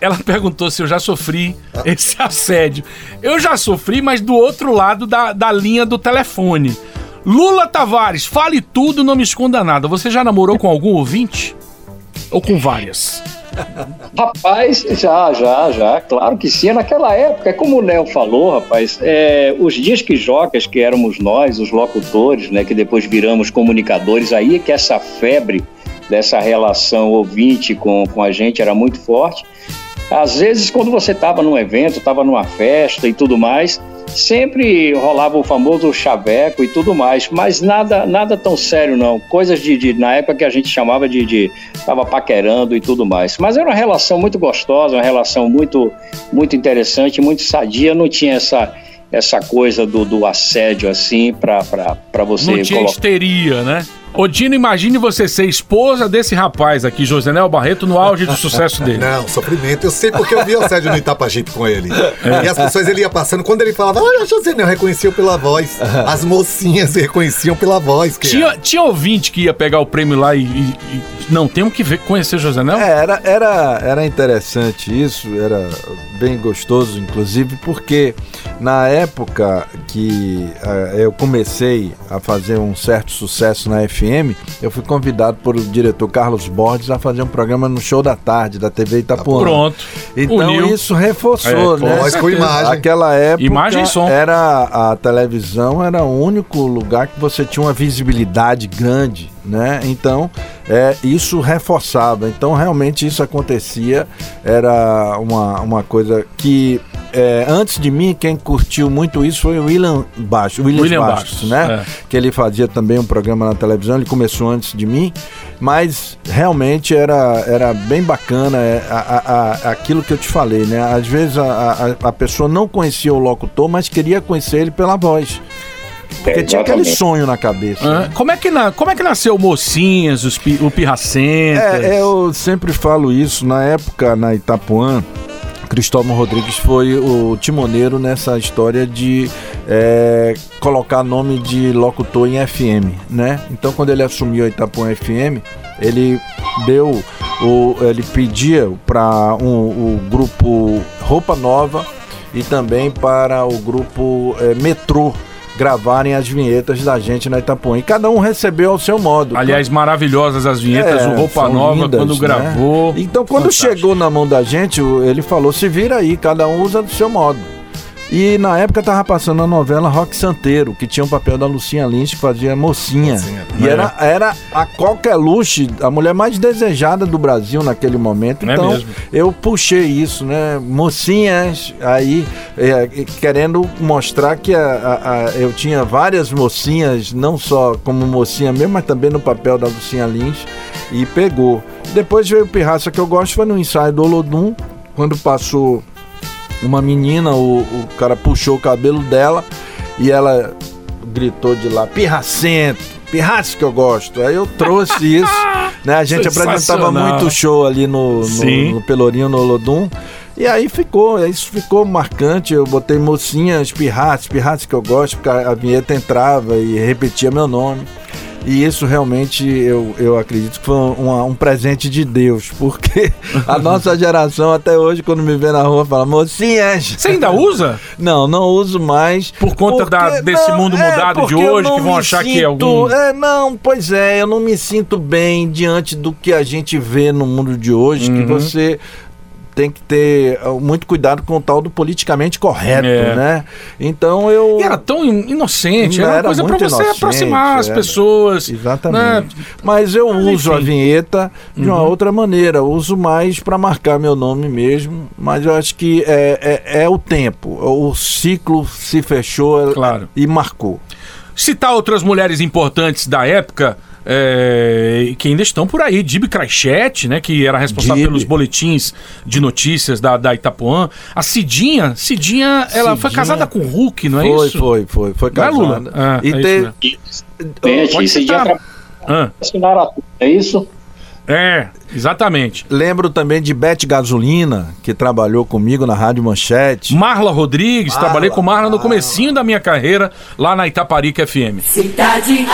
Ela perguntou se eu já sofri esse assédio. Eu já sofri, mas do outro lado da, da linha do telefone. Lula Tavares, fale tudo, não me esconda nada. Você já namorou com algum ouvinte? Ou com várias? Rapaz, já, já, já, claro que sim. Naquela época, como o Léo falou, rapaz, é, os dias que jocas, que éramos nós, os locutores, né, que depois viramos comunicadores, aí é que essa febre dessa relação ouvinte com, com a gente era muito forte. Às vezes, quando você estava num evento, estava numa festa e tudo mais, sempre rolava o famoso chaveco e tudo mais, mas nada nada tão sério não. Coisas de, de na época que a gente chamava de, de tava paquerando e tudo mais. Mas era uma relação muito gostosa, uma relação muito muito interessante, muito sadia, não tinha essa essa coisa do, do assédio assim para você Não tinha colocar. histeria, né? Ô Dino, imagine você ser esposa desse rapaz aqui, Josenel Barreto, no auge do sucesso dele. Não, sofrimento. Eu sei porque eu vi o assédio no Itapajipe com ele. E as pessoas ele ia passando, quando ele falava, olha, José, eu reconheciam pela voz. As mocinhas reconheciam pela voz. Que Tinha, tinha ouvinte que ia pegar o prêmio lá e. e- e- não, temos que ver, conhecer Josenel? É, era, era, era interessante isso, era bem gostoso, inclusive, porque na época que eh, eu comecei a fazer um certo sucesso na FM, eu fui convidado por o diretor Carlos Borges a fazer um programa no show da tarde da TV Itapuã. Pronto. Então Uniu. isso reforçou, É, né? voz com imagem. Aquela época Imagem e som. era a televisão era o único lugar que você tinha uma visibilidade grande, né? Então é, isso reforçava. Então realmente isso acontecia. Era uma, uma coisa que é, antes de mim quem curtiu muito isso foi o William Bastos, William, William Bastos, Bastos, né? é. Que ele fazia também um programa na televisão. Ele começou antes de mim, mas realmente era, era bem bacana é, a- a- aquilo que eu te falei, né? Às vezes a, a, a pessoa não conhecia o locutor, mas queria conhecer ele pela voz. Porque tinha aquele sonho na cabeça. Ah, né? como, é que na, como é que nasceu o Mocinhas, os pi- o Pirracentas? É, eu sempre falo isso. Na época, na Itapuã, Cristóvão Rodrigues foi o timoneiro nessa história de é, colocar nome de locutor em FM, né? Então, quando ele assumiu a Itapuã FM, ele deu, o, ele pedia para um, o grupo Roupa Nova e também para o grupo é, Metrô gravarem as vinhetas da gente na Itapuã. E cada um recebeu ao seu modo. Aliás, maravilhosas as vinhetas, É, o Roupa Nova, lindas, quando né? gravou. Então, quando chegou na mão da gente, ele falou: se vira aí, cada um usa do seu modo. E na época tava passando a novela Rock Santeiro, que tinha o papel da Lucinha Lins, que fazia mocinha. E É. era, era a Coqueluche, a mulher mais desejada do Brasil naquele momento. É Então, mesmo. eu puxei isso, né? Mocinhas, aí é, querendo mostrar que a- a- a- eu tinha várias mocinhas, não só como mocinha mesmo, mas também no papel da Lucinha Lins, e pegou. Depois veio o Pirraça que eu gosto, foi no ensaio do Olodum, quando passou uma menina, o, o cara puxou o cabelo dela e ela gritou de lá, pirracento, pirrace que eu gosto. Aí eu trouxe isso, né? A gente apresentava muito show ali no, no, no Pelourinho, no Olodum. E aí ficou, isso ficou marcante. Eu botei mocinhas, pirrates, pirrates que eu gosto, porque a vinheta entrava e repetia meu nome. E isso realmente eu, eu acredito que foi um, um presente de Deus, porque a nossa geração até hoje, quando me vê na rua, fala, mocinhas. Você ainda usa? Não, não uso mais. Por conta da- desse mundo mudado de porque eu hoje, não que vão achar que é sinto- algum- É, não, pois é, eu não me sinto bem diante do que a gente vê no mundo de hoje, que Uhum. você tem que ter uh, muito cuidado com o tal do politicamente correto, É. né? Então eu. E era tão in- inocente, era, uma Era coisa muito você inocente, aproximar as era. pessoas. Exatamente. né? Mas eu uso a enfim. vinheta de uma Uhum. outra maneira. Eu uso mais para marcar meu nome mesmo. Mas eu acho que é, é, é o tempo. O ciclo se fechou Claro. e marcou. Citar outras mulheres importantes da época. É, que ainda estão por aí, Dib Crachete, né, que era responsável Dib. pelos boletins de notícias da, da Itapuã. A Cidinha, Cidinha, ela foi Cidinha. casada com o Hulk, não é foi, isso? foi, foi, foi Não é, Lula? casada. Ah, e é te- isso Gente, Pode tra- Ah, assinaram a tudo, é isso? é, exatamente. Lembro também de Beth Gasolina, que trabalhou comigo na Rádio Manchete. Marla Rodrigues, Marla, trabalhei com Marla no comecinho da minha carreira lá na Itaparica FM. Cidade.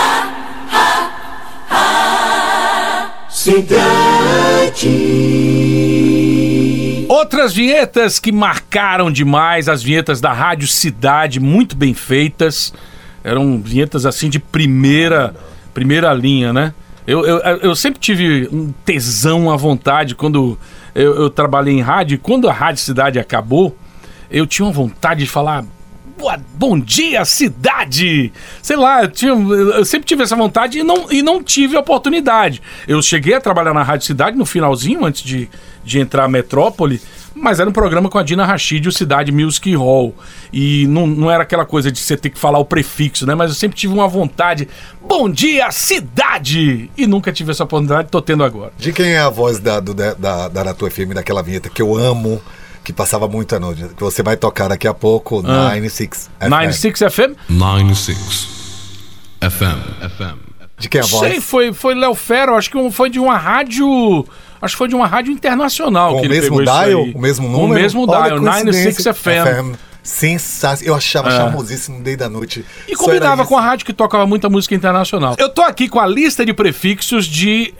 Cidade. Outras vinhetas que marcaram demais, as vinhetas da Rádio Cidade, muito bem feitas. Eram vinhetas assim de primeira, primeira linha, né? Eu, eu, eu sempre tive um tesão à vontade quando eu, eu trabalhei em rádio. e Quando a Rádio Cidade acabou, eu tinha uma vontade de falar. "Boa- bom dia, cidade! Sei lá, eu, tinha- eu sempre tive essa vontade e não, e não tive a oportunidade. Eu cheguei a trabalhar na Rádio Cidade no finalzinho, antes de, de entrar a Metrópole, mas era um programa com a Dina Rachid o Cidade Music Hall. E não, não era aquela coisa de você ter que falar o prefixo, né? Mas eu sempre tive uma vontade. Bom dia, cidade! E nunca tive essa oportunidade, tô tendo agora. De quem é a voz da, do, da, da, da Aratu FM, daquela vinheta que eu amo, que passava muito à noite, que você vai tocar daqui a pouco, Ah. 96 FM. 96 FM? 96 FM. FM. De quem é a voz? Sei, foi, foi Léo Fero, acho que um- foi de uma rádio. Acho que foi de uma rádio internacional Com que o ele mesmo pegou isso dial? aí. O mesmo número? O mesmo Olha, dial, 96 coincidência. FM. Sensacional. Eu achava É. charmosíssimo desde a noite. E Só combinava com a rádio que tocava muita música internacional. Eu tô aqui com a lista de prefixos de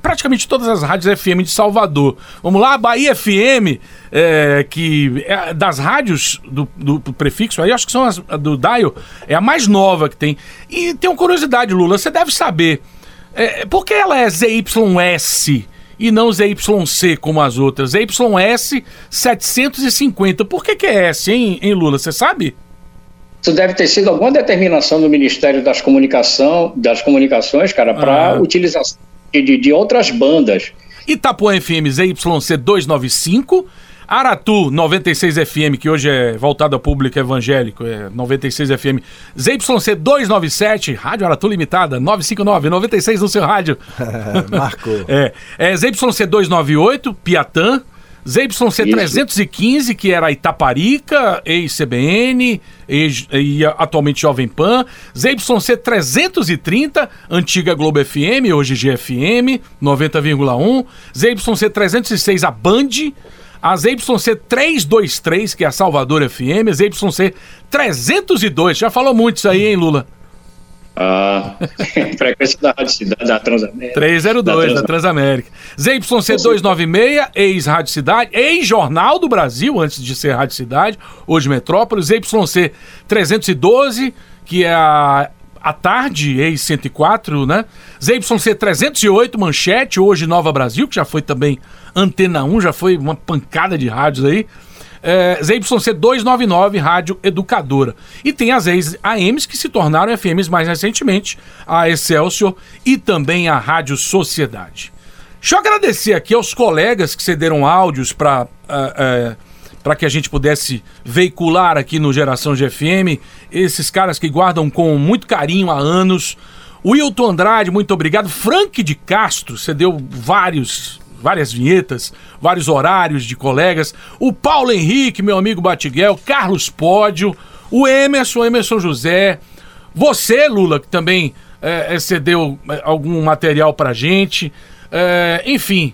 praticamente todas as rádios FM de Salvador. Vamos lá, Bahia FM, é, que é das rádios do, do prefixo, aí acho que são as a do Dial, é a mais nova que tem. E tem uma curiosidade, Lula, você deve saber, é, por que ela é ZYS e não ZYC como as outras? ZYS 750, por que que é S, hein, hein Lula, você sabe? Isso deve ter sido alguma determinação do Ministério das, Comunicação, das Comunicações, cara, para Ah. utilização de, de outras bandas. Itapuã FM ZYC 295, Aratu 96 FM, que hoje é voltado ao público evangélico, é 96 FM, ZYC 297, Rádio Aratu Limitada, 959, 96 no seu rádio. Marcou. É, é ZYC 298, Piatã, ZYC 315, que era Itaparica, ex-CBN, ex, e atualmente Jovem Pan, ZYC 330, antiga Globo FM, hoje GFM, 90,1, ZYC 306, a Band, a ZYC 323, que é a Salvador FM, a ZYC 302, já falou muito isso aí, hein, Lula? A frequência da Rádio Cidade, da Transamérica. 302 da Transamérica. ZYC 296, ex-Rádio Cidade, ex-Jornal do Brasil, antes de ser Rádio Cidade, hoje Metrópolis. ZYC 312, que é a, a tarde, ex-104, né? ZYC 308, Manchete, hoje Nova Brasil, que já foi também Antena 1, já foi uma pancada de rádios aí. É, ZYC 299, Rádio Educadora. E tem as ex-AMs que se tornaram FMs mais recentemente, a Excelsior e também a Rádio Sociedade. Deixa eu agradecer aqui aos colegas que cederam áudios para para que a gente pudesse veicular aqui no Geração GFM, esses caras que guardam com muito carinho há anos. Wilton Andrade, muito obrigado. Frank de Castro, você deu vários várias vinhetas, vários horários de colegas. O Paulo Henrique, meu amigo Batiguel, Carlos Pódio, o Emerson, Emerson José, você, Lula, que também é, cedeu é, algum material pra gente. É, enfim.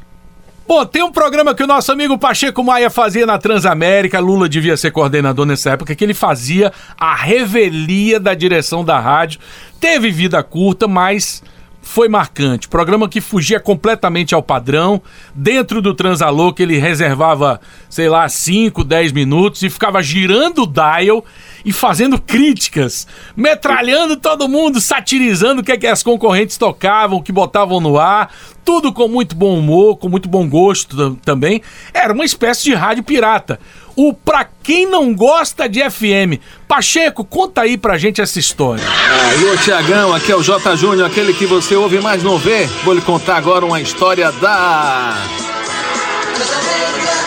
Pô, tem um programa que o nosso amigo Pacheco Maia fazia na Transamérica, Lula devia ser coordenador nessa época, que ele fazia a revelia da direção da rádio. Teve vida curta, mas foi marcante. Programa que fugia completamente ao padrão. Dentro do Transalô, que ele reservava, sei lá, 5, 10 minutos e ficava girando o dial e fazendo críticas, metralhando todo mundo, satirizando o que, é que as concorrentes tocavam, o que botavam no ar, tudo com muito bom humor, com muito bom gosto também. Era uma espécie de rádio pirata. O Pra Quem Não Gosta de FM. Pacheco, conta aí pra gente essa história. Alô, Tiagão, aqui é o J. Júnior, aquele que você ouve, mas não vê. Vou lhe contar agora uma história da.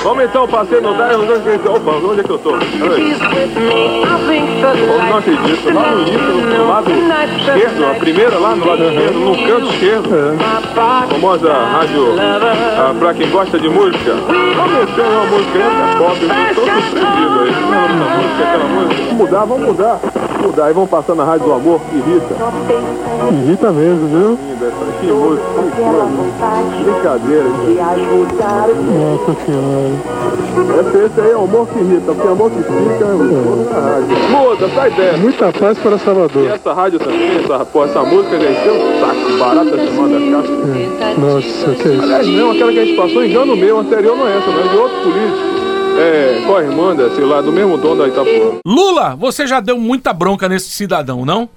Vamos então, passei no Dial, onde é que Opa, onde é que eu tô? Eu não acredito, lá no início, no lado esquerdo, a primeira lá no lado esquerdo, no canto esquerdo, a famosa rádio, ah, pra quem gosta de música, comecei uma música aí, pop, eu tô surpreendido aí, música, aquela música? Vamos mudar, vamos mudar, vamos mudar, aí vamos passar na rádio do amor, que irrita. Irrita mesmo, viu? Que música, que coisa, brincadeira. Nossa senhora. Esse, esse aí é o amor que irrita, porque amor que fica é o rádio. Muda, sai dessa. Muita paz para Salvador. E essa rádio também, essa, pô, essa música já encheu o saco, barata chamada casca. Nossa, que é isso? Aliás, não, aquela que a gente passou, engano meu, anterior não é essa, não é de outro político. É, qual a irmã, sei lá, do mesmo dono da Itapuã. Lula, você já deu muita bronca nesse cidadão, não?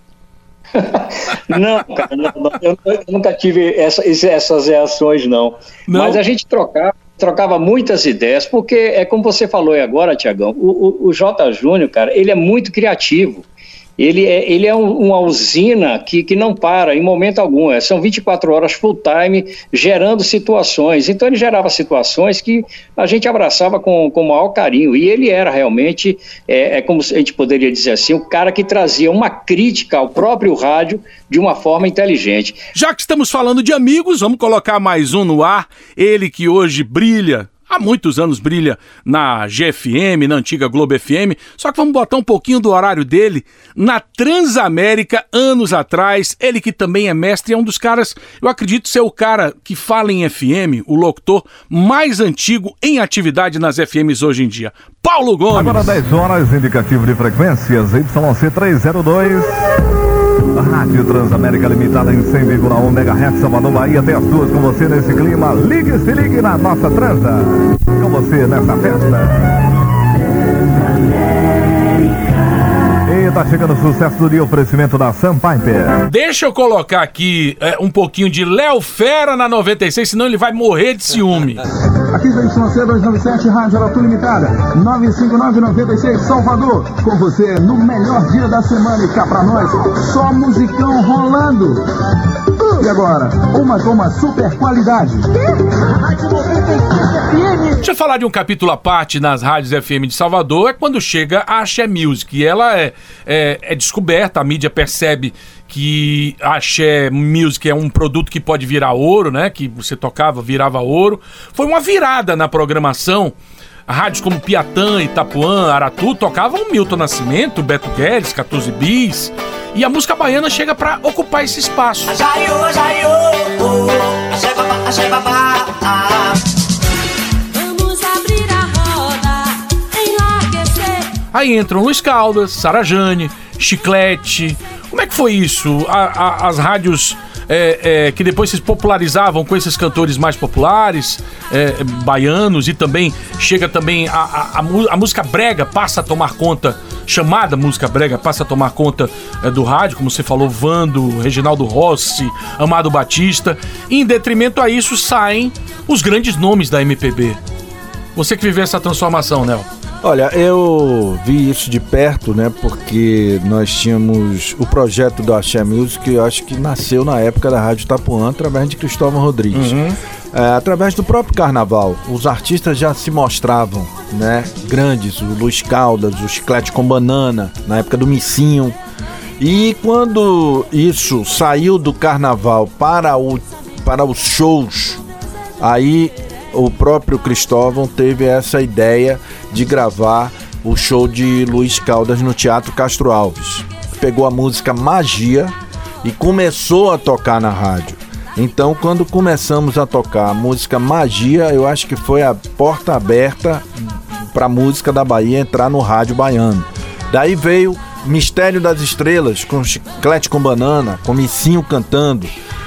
Não, cara, não, não, eu, eu nunca tive essa- essas reações, não. Mas a gente trocava, trocava muitas ideias, porque é como você falou aí agora, Tiagão, o, o, o. Júnior, cara, ele é muito criativo. Ele é, ele é um- uma usina que, que não para em momento algum. É, São 24 horas full time gerando situações. Então ele gerava situações que a gente abraçava com, com o maior carinho. E ele era realmente, é, é como a gente poderia dizer assim, o cara que trazia uma crítica ao próprio rádio de uma forma inteligente. Já que estamos falando de amigos, vamos colocar mais um no ar. Ele que hoje brilha, há muitos anos brilha na GFM, na antiga Globo FM. Só que vamos botar um pouquinho do horário dele na Transamérica, anos atrás. Ele que também é mestre, é um dos caras, eu acredito ser o cara que fala em FM, o locutor mais antigo em atividade nas FMs hoje em dia. Paulo Gomes. Agora 10 horas, indicativo de frequências, YC 302. Rádio Transamérica Limitada em 100,1 MHz, Salvador, Bahia, até as duas com você nesse clima. Ligue, se ligue na nossa transa. Com você nessa festa. Tá chegando o sucesso do dia, oferecimento da Sun Piper. Deixa eu colocar aqui é, um pouquinho de Léo Fera na 96, senão ele vai morrer de ciúme. Aqui da YC 297, Rádio Aratu Limitada, 95996 Salvador, com você no melhor dia da semana e cá pra nós, só musicão rolando. E agora, uma com uma super qualidade. Deixa eu falar de um capítulo à parte nas rádios FM de Salvador, é quando chega a Axé Music. E ela é, é, é descoberta, a mídia percebe que a Axé Music é um produto que pode virar ouro, né? Que você tocava, virava ouro. Foi uma virada na programação. Rádios como Piatã, Itapuã, Aratu tocavam Milton Nascimento, Beto Guedes, 14 Bis. E a música baiana chega pra ocupar esse espaço. Vamos Aí entram Luiz Caldas, Sara Jane, Chiclete. Como é que foi isso? A- a- as rádios é, é, que depois se popularizavam com esses cantores mais populares, é, baianos, e também chega também a, a- música brega passa a tomar conta, chamada música brega passa a tomar conta é, do rádio, como você falou, Vando, Reginaldo Rossi, Amado Batista. E em detrimento a isso saem os grandes nomes da MPB. Você que viveu essa transformação, Nel. Olha, eu vi isso de perto, né? Porque nós tínhamos o projeto do Axé Music, eu acho que nasceu na época da Rádio Tapuã, através de Cristóvão Rodrigues. É, através do próprio carnaval, os artistas já se mostravam, né? Grandes, o Luiz Caldas, o Chiclete com Banana, na época do Missinho. E quando isso saiu do carnaval para, o, para os shows, aí o próprio Cristóvão teve essa ideia de gravar o show de Luiz Caldas no Teatro Castro Alves. Pegou a música Magia e começou a tocar na rádio. Então, quando começamos a tocar a música Magia, eu acho que foi a porta aberta para a música da Bahia entrar no rádio baiano. Daí veio Mistério das Estrelas, com Chiclete com Banana, com Missinho cantando.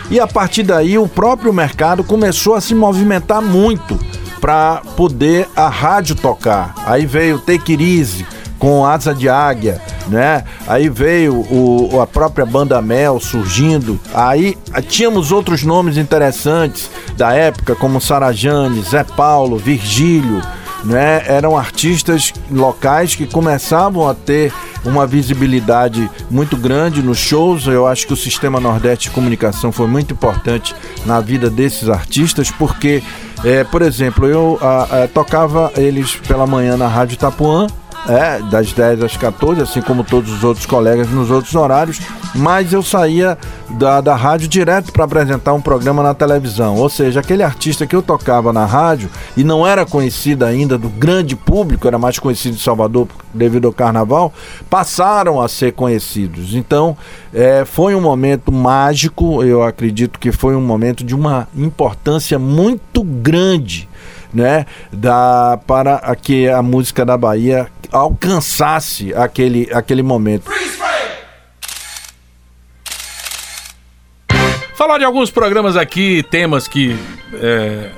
E a partir daí o próprio mercado começou a se movimentar muito para poder a rádio tocar. Aí veio Take It Easy, com Asa de Águia, né? Aí veio o, a própria banda Mel surgindo. Aí ah, tínhamos outros nomes interessantes da época, como Sarajane, Zé Paulo, Virgílio, né? Eram artistas locais que começavam a ter uma visibilidade muito grande nos shows. Eu acho que o Sistema Nordeste de Comunicação foi muito importante na vida desses artistas, porque, é, por exemplo, eu ah, ah, tocava eles pela manhã na Rádio Itapuã, é, das 10 às 14, assim como todos os outros colegas nos outros horários, mas eu saía da, da rádio direto para apresentar um programa na televisão. Ou seja, aquele artista que eu tocava na rádio e não era conhecido ainda do grande público, era mais conhecido em Salvador devido ao carnaval, passaram a ser conhecidos. Então, é, foi um momento mágico, eu acredito que foi um momento de uma importância muito grande né, da, para que a música da Bahia alcançasse aquele, aquele momento. Falar de alguns programas aqui, temas que é,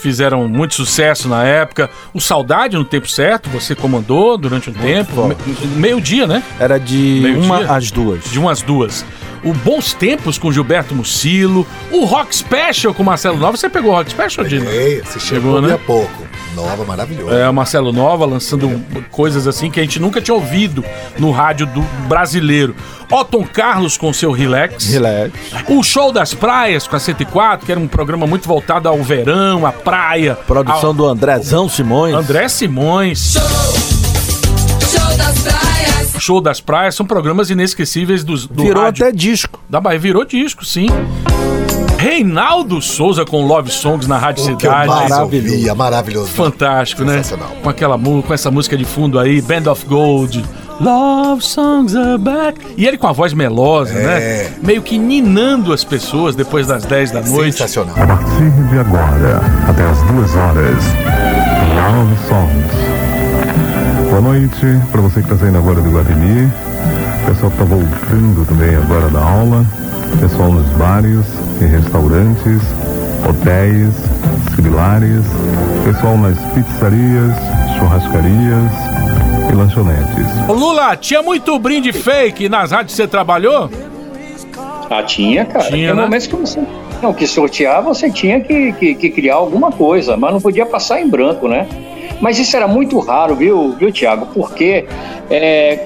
fizeram muito sucesso na época. O Saudade no Tempo Certo, você comandou durante um tempo. Me- Meio-dia, né? Era de Meio-dia? uma às duas. De umas duas. O Bons Tempos com Gilberto Mucilo. O Rock Special com Marcelo Nova. Você pegou o Rock Special, Dino? Peguei, você chegou ali há pouco. Nova, maravilhosa. É, o Marcelo Nova lançando coisas assim que a gente nunca tinha ouvido no rádio do brasileiro. Otton Carlos com seu Relax. Relax. O Show das Praias com a 104, que era um programa muito voltado ao verão, à praia. Produção do Andrezão Simões. André Simões. Show das praias. Show das Praias são programas inesquecíveis dos, do Virou rádio. até disco. Da Bahia virou disco, sim. Reinaldo Souza com Love Songs na Rádio O que eu Cidade. ouvia, maravilhoso. Fantástico, né? Sensacional. Com aquela mu- com essa música de fundo aí, Band of Gold. Love songs are back. E ele com a voz melosa, É. né? Meio que ninando as pessoas depois das 10 da noite. Sensacional. A partir de agora, até as duas horas, Love Songs. Boa noite para você que está saindo agora do Guatemi, pessoal que está voltando também agora da aula, pessoal nos bares e restaurantes, hotéis, similares, pessoal nas pizzarias, churrascarias e lanchonetes. Ô, Lula, tinha muito brinde fake nas rádios que você trabalhou? Ah, tinha, cara. Tinha, Tinha né? momentos que você não que sortear, você tinha que, que, que criar alguma coisa, mas não podia passar em branco, né? Mas isso era muito raro, viu, viu Tiago? Porque é,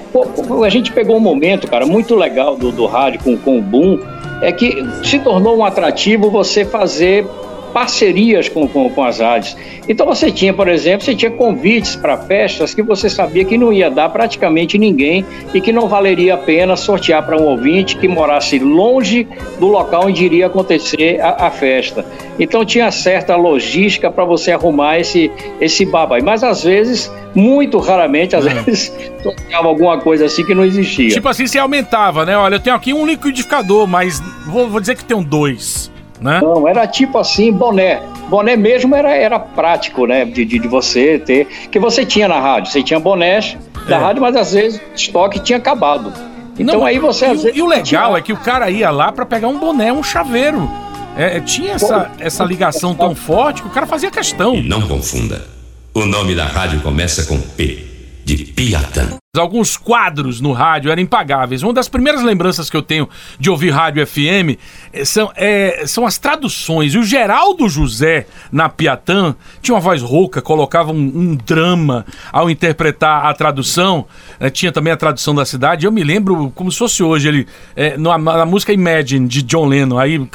a gente pegou um momento, cara, muito legal do, do rádio com, com o Boom, é que se tornou um atrativo você fazer parcerias com, com, com as rádios. Então você tinha, por exemplo, você tinha convites para festas que você sabia que não ia dar praticamente ninguém e que não valeria a pena sortear para um ouvinte que morasse longe do local onde iria acontecer a, a festa. Então tinha certa logística para você arrumar esse, esse babai. Mas às vezes, muito raramente, às vezes, sorteava alguma coisa assim que não existia. Tipo assim, você aumentava, né? Olha, eu tenho aqui um liquidificador, mas vou, vou dizer que tenho dois, né? Não, era tipo assim, boné. Boné mesmo era, era prático, né? De, de, de você ter. Que você tinha na rádio. Você tinha bonés da É. rádio, mas às vezes o estoque tinha acabado. Então Não, aí você e, vezes. e o legal tinha- é que o cara ia lá pra pegar um boné, um chaveiro. É, é, tinha essa, essa ligação tão forte que o cara fazia questão. E não confunda. O nome da rádio começa com P, de Piatã. Alguns quadros no rádio eram impagáveis. Uma das primeiras lembranças que eu tenho de ouvir rádio FM eh, são, eh, são as traduções. E o Geraldo José, na Piatã, tinha uma voz rouca, colocava um, um drama ao interpretar a tradução. Eh, tinha também a tradução da cidade. Eu me lembro como se fosse hoje. Ele, eh, na, na música Imagine, de John Lennon, aí o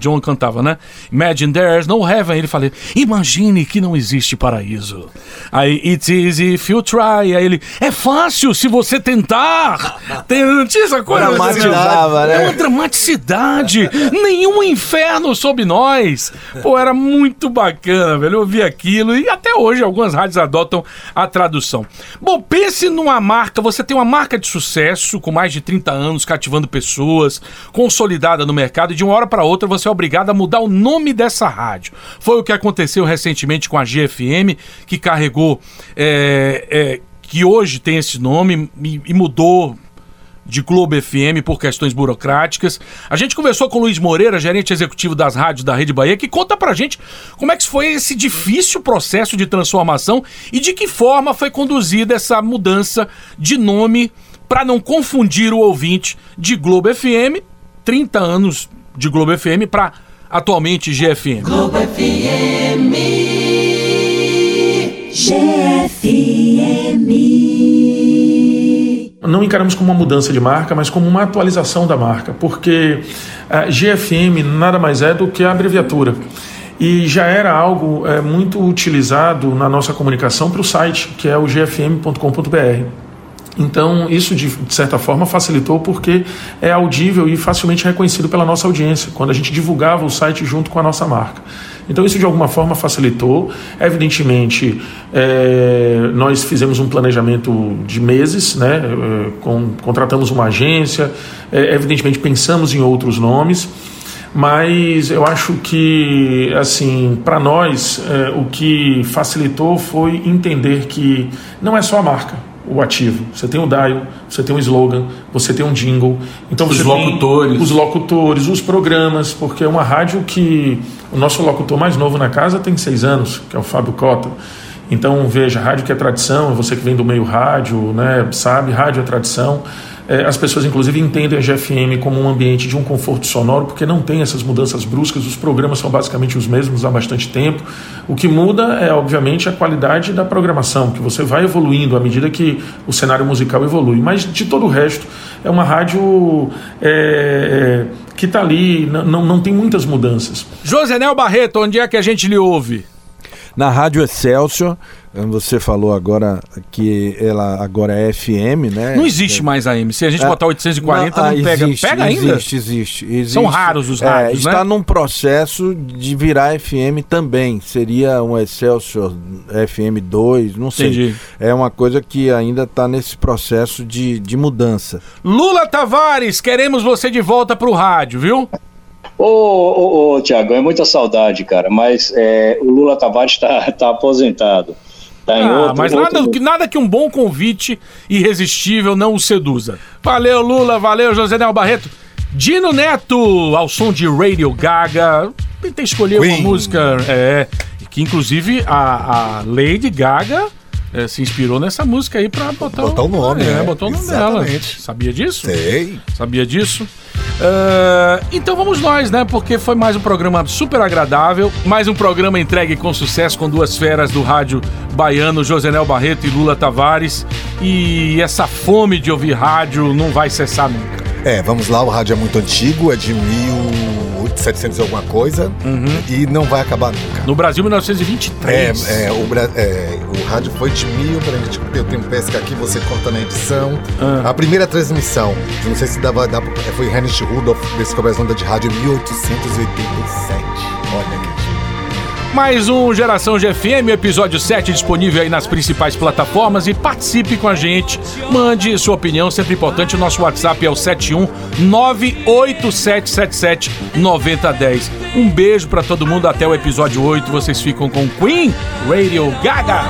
John cantava, né? Imagine there's no heaven. Ele falava, imagine que não existe paraíso. Aí, it's easy if you try. Aí ele, é fine fácil se você tentar. Tem, não tinha essa coisa? Dramatizava, né? É uma dramaticidade. Nenhum inferno sob nós. Pô, era muito bacana, velho. Eu ouvi aquilo e até hoje algumas rádios adotam a tradução. Bom, pense numa marca. Você tem uma marca de sucesso com mais de 30 anos, cativando pessoas, consolidada no mercado e de uma hora para outra você é obrigado a mudar o nome dessa rádio. Foi o que aconteceu recentemente com a GFM, que carregou. é, é, que hoje tem esse nome e, e mudou de Globo FM por questões burocráticas. A gente conversou com o Luiz Moreira, gerente executivo das rádios da Rede Bahia, que conta pra gente como é que foi esse difícil processo de transformação e de que forma foi conduzida essa mudança de nome para não confundir o ouvinte de Globo FM, 30 anos de Globo FM para atualmente GFM. Globo FM. GFM. Não encaramos como uma mudança de marca, mas como uma atualização da marca, porque a GFM nada mais é do que a abreviatura. E já era algo é, muito utilizado na nossa comunicação para o site, que é o gfm.com.br. Então, isso de certa forma facilitou porque é audível e facilmente reconhecido pela nossa audiência, quando a gente divulgava o site junto com a nossa marca. Então, isso de alguma forma facilitou. Evidentemente, é, nós fizemos um planejamento de meses, né, é, com, contratamos uma agência, é, evidentemente pensamos em outros nomes mas eu acho que assim para nós o que facilitou foi entender que não é só a marca o ativo. Você tem o dial você tem um slogan você tem um jingle. Então Os locutores. os locutores os programas porque é uma rádio que o nosso locutor mais novo na casa tem seis anos que é o Fábio Cota. Então veja rádio que é tradição você que vem do meio rádio né sabe rádio é tradição as pessoas, inclusive, entendem a GFM como um ambiente de um conforto sonoro, porque não tem essas mudanças bruscas, os programas são basicamente os mesmos há bastante tempo. O que muda é, obviamente, a qualidade da programação, que você vai evoluindo à medida que o cenário musical evolui. Mas, de todo o resto, é uma rádio é, é, que está ali, n- não, não tem muitas mudanças. Josenel Barreto, onde é que a gente lhe ouve? Na Rádio Excelsior, você falou agora que ela agora é FM, né? Não existe mais AM. Se a gente É, botar 840, não, ah, pega. existe, pega ainda? Existe, existe, existe. São raros os É, rádios, está né? num processo de virar FM também. Seria um Excelsior FM 2, não sei. Entendi. É uma coisa que ainda está nesse processo de, de mudança. Lula Tavares, queremos você de volta pro rádio, viu? Ô, ô, ô, Tiago, é muita saudade, cara, mas é, o Lula Tavares está tá aposentado. Tá em Ah, outro, mas outro- nada, que- nada que um bom convite irresistível não o seduza. Valeu, Lula, valeu, José Nel Barreto. Dino Neto, ao som de Radio Gaga. Tentei escolher uma Queen. música, é, que inclusive a, a Lady Gaga é, se inspirou nessa música aí pra botar, Botar o nome, é, né? botou o nome dela. Exatamente. Sabia disso? Sei. Sabia disso? Ah, então vamos nós, né? Porque foi mais um programa super agradável, mais um programa entregue com sucesso com duas feras do rádio baiano, Josenel Barreto e Lula Tavares. E essa fome de ouvir rádio não vai cessar nunca. É, vamos lá, o rádio é muito antigo, é de 1700 e alguma coisa e não vai acabar nunca. No Brasil, 1923. É, é, o, é, o rádio foi de mil, deixa eu- tenho pesca aqui, você corta na edição. Ah. A primeira transmissão, não sei se dava, dava foi Heinrich Rudolph, descobriu as ondas de rádio em 1887. Mais um Geração GFM, episódio 7, disponível aí nas principais plataformas. E participe com a gente. Mande sua opinião, sempre importante. O nosso WhatsApp é o 71 98777 9010. Um beijo pra todo mundo. Até o episódio 8. Vocês ficam com Queen Radio Gaga.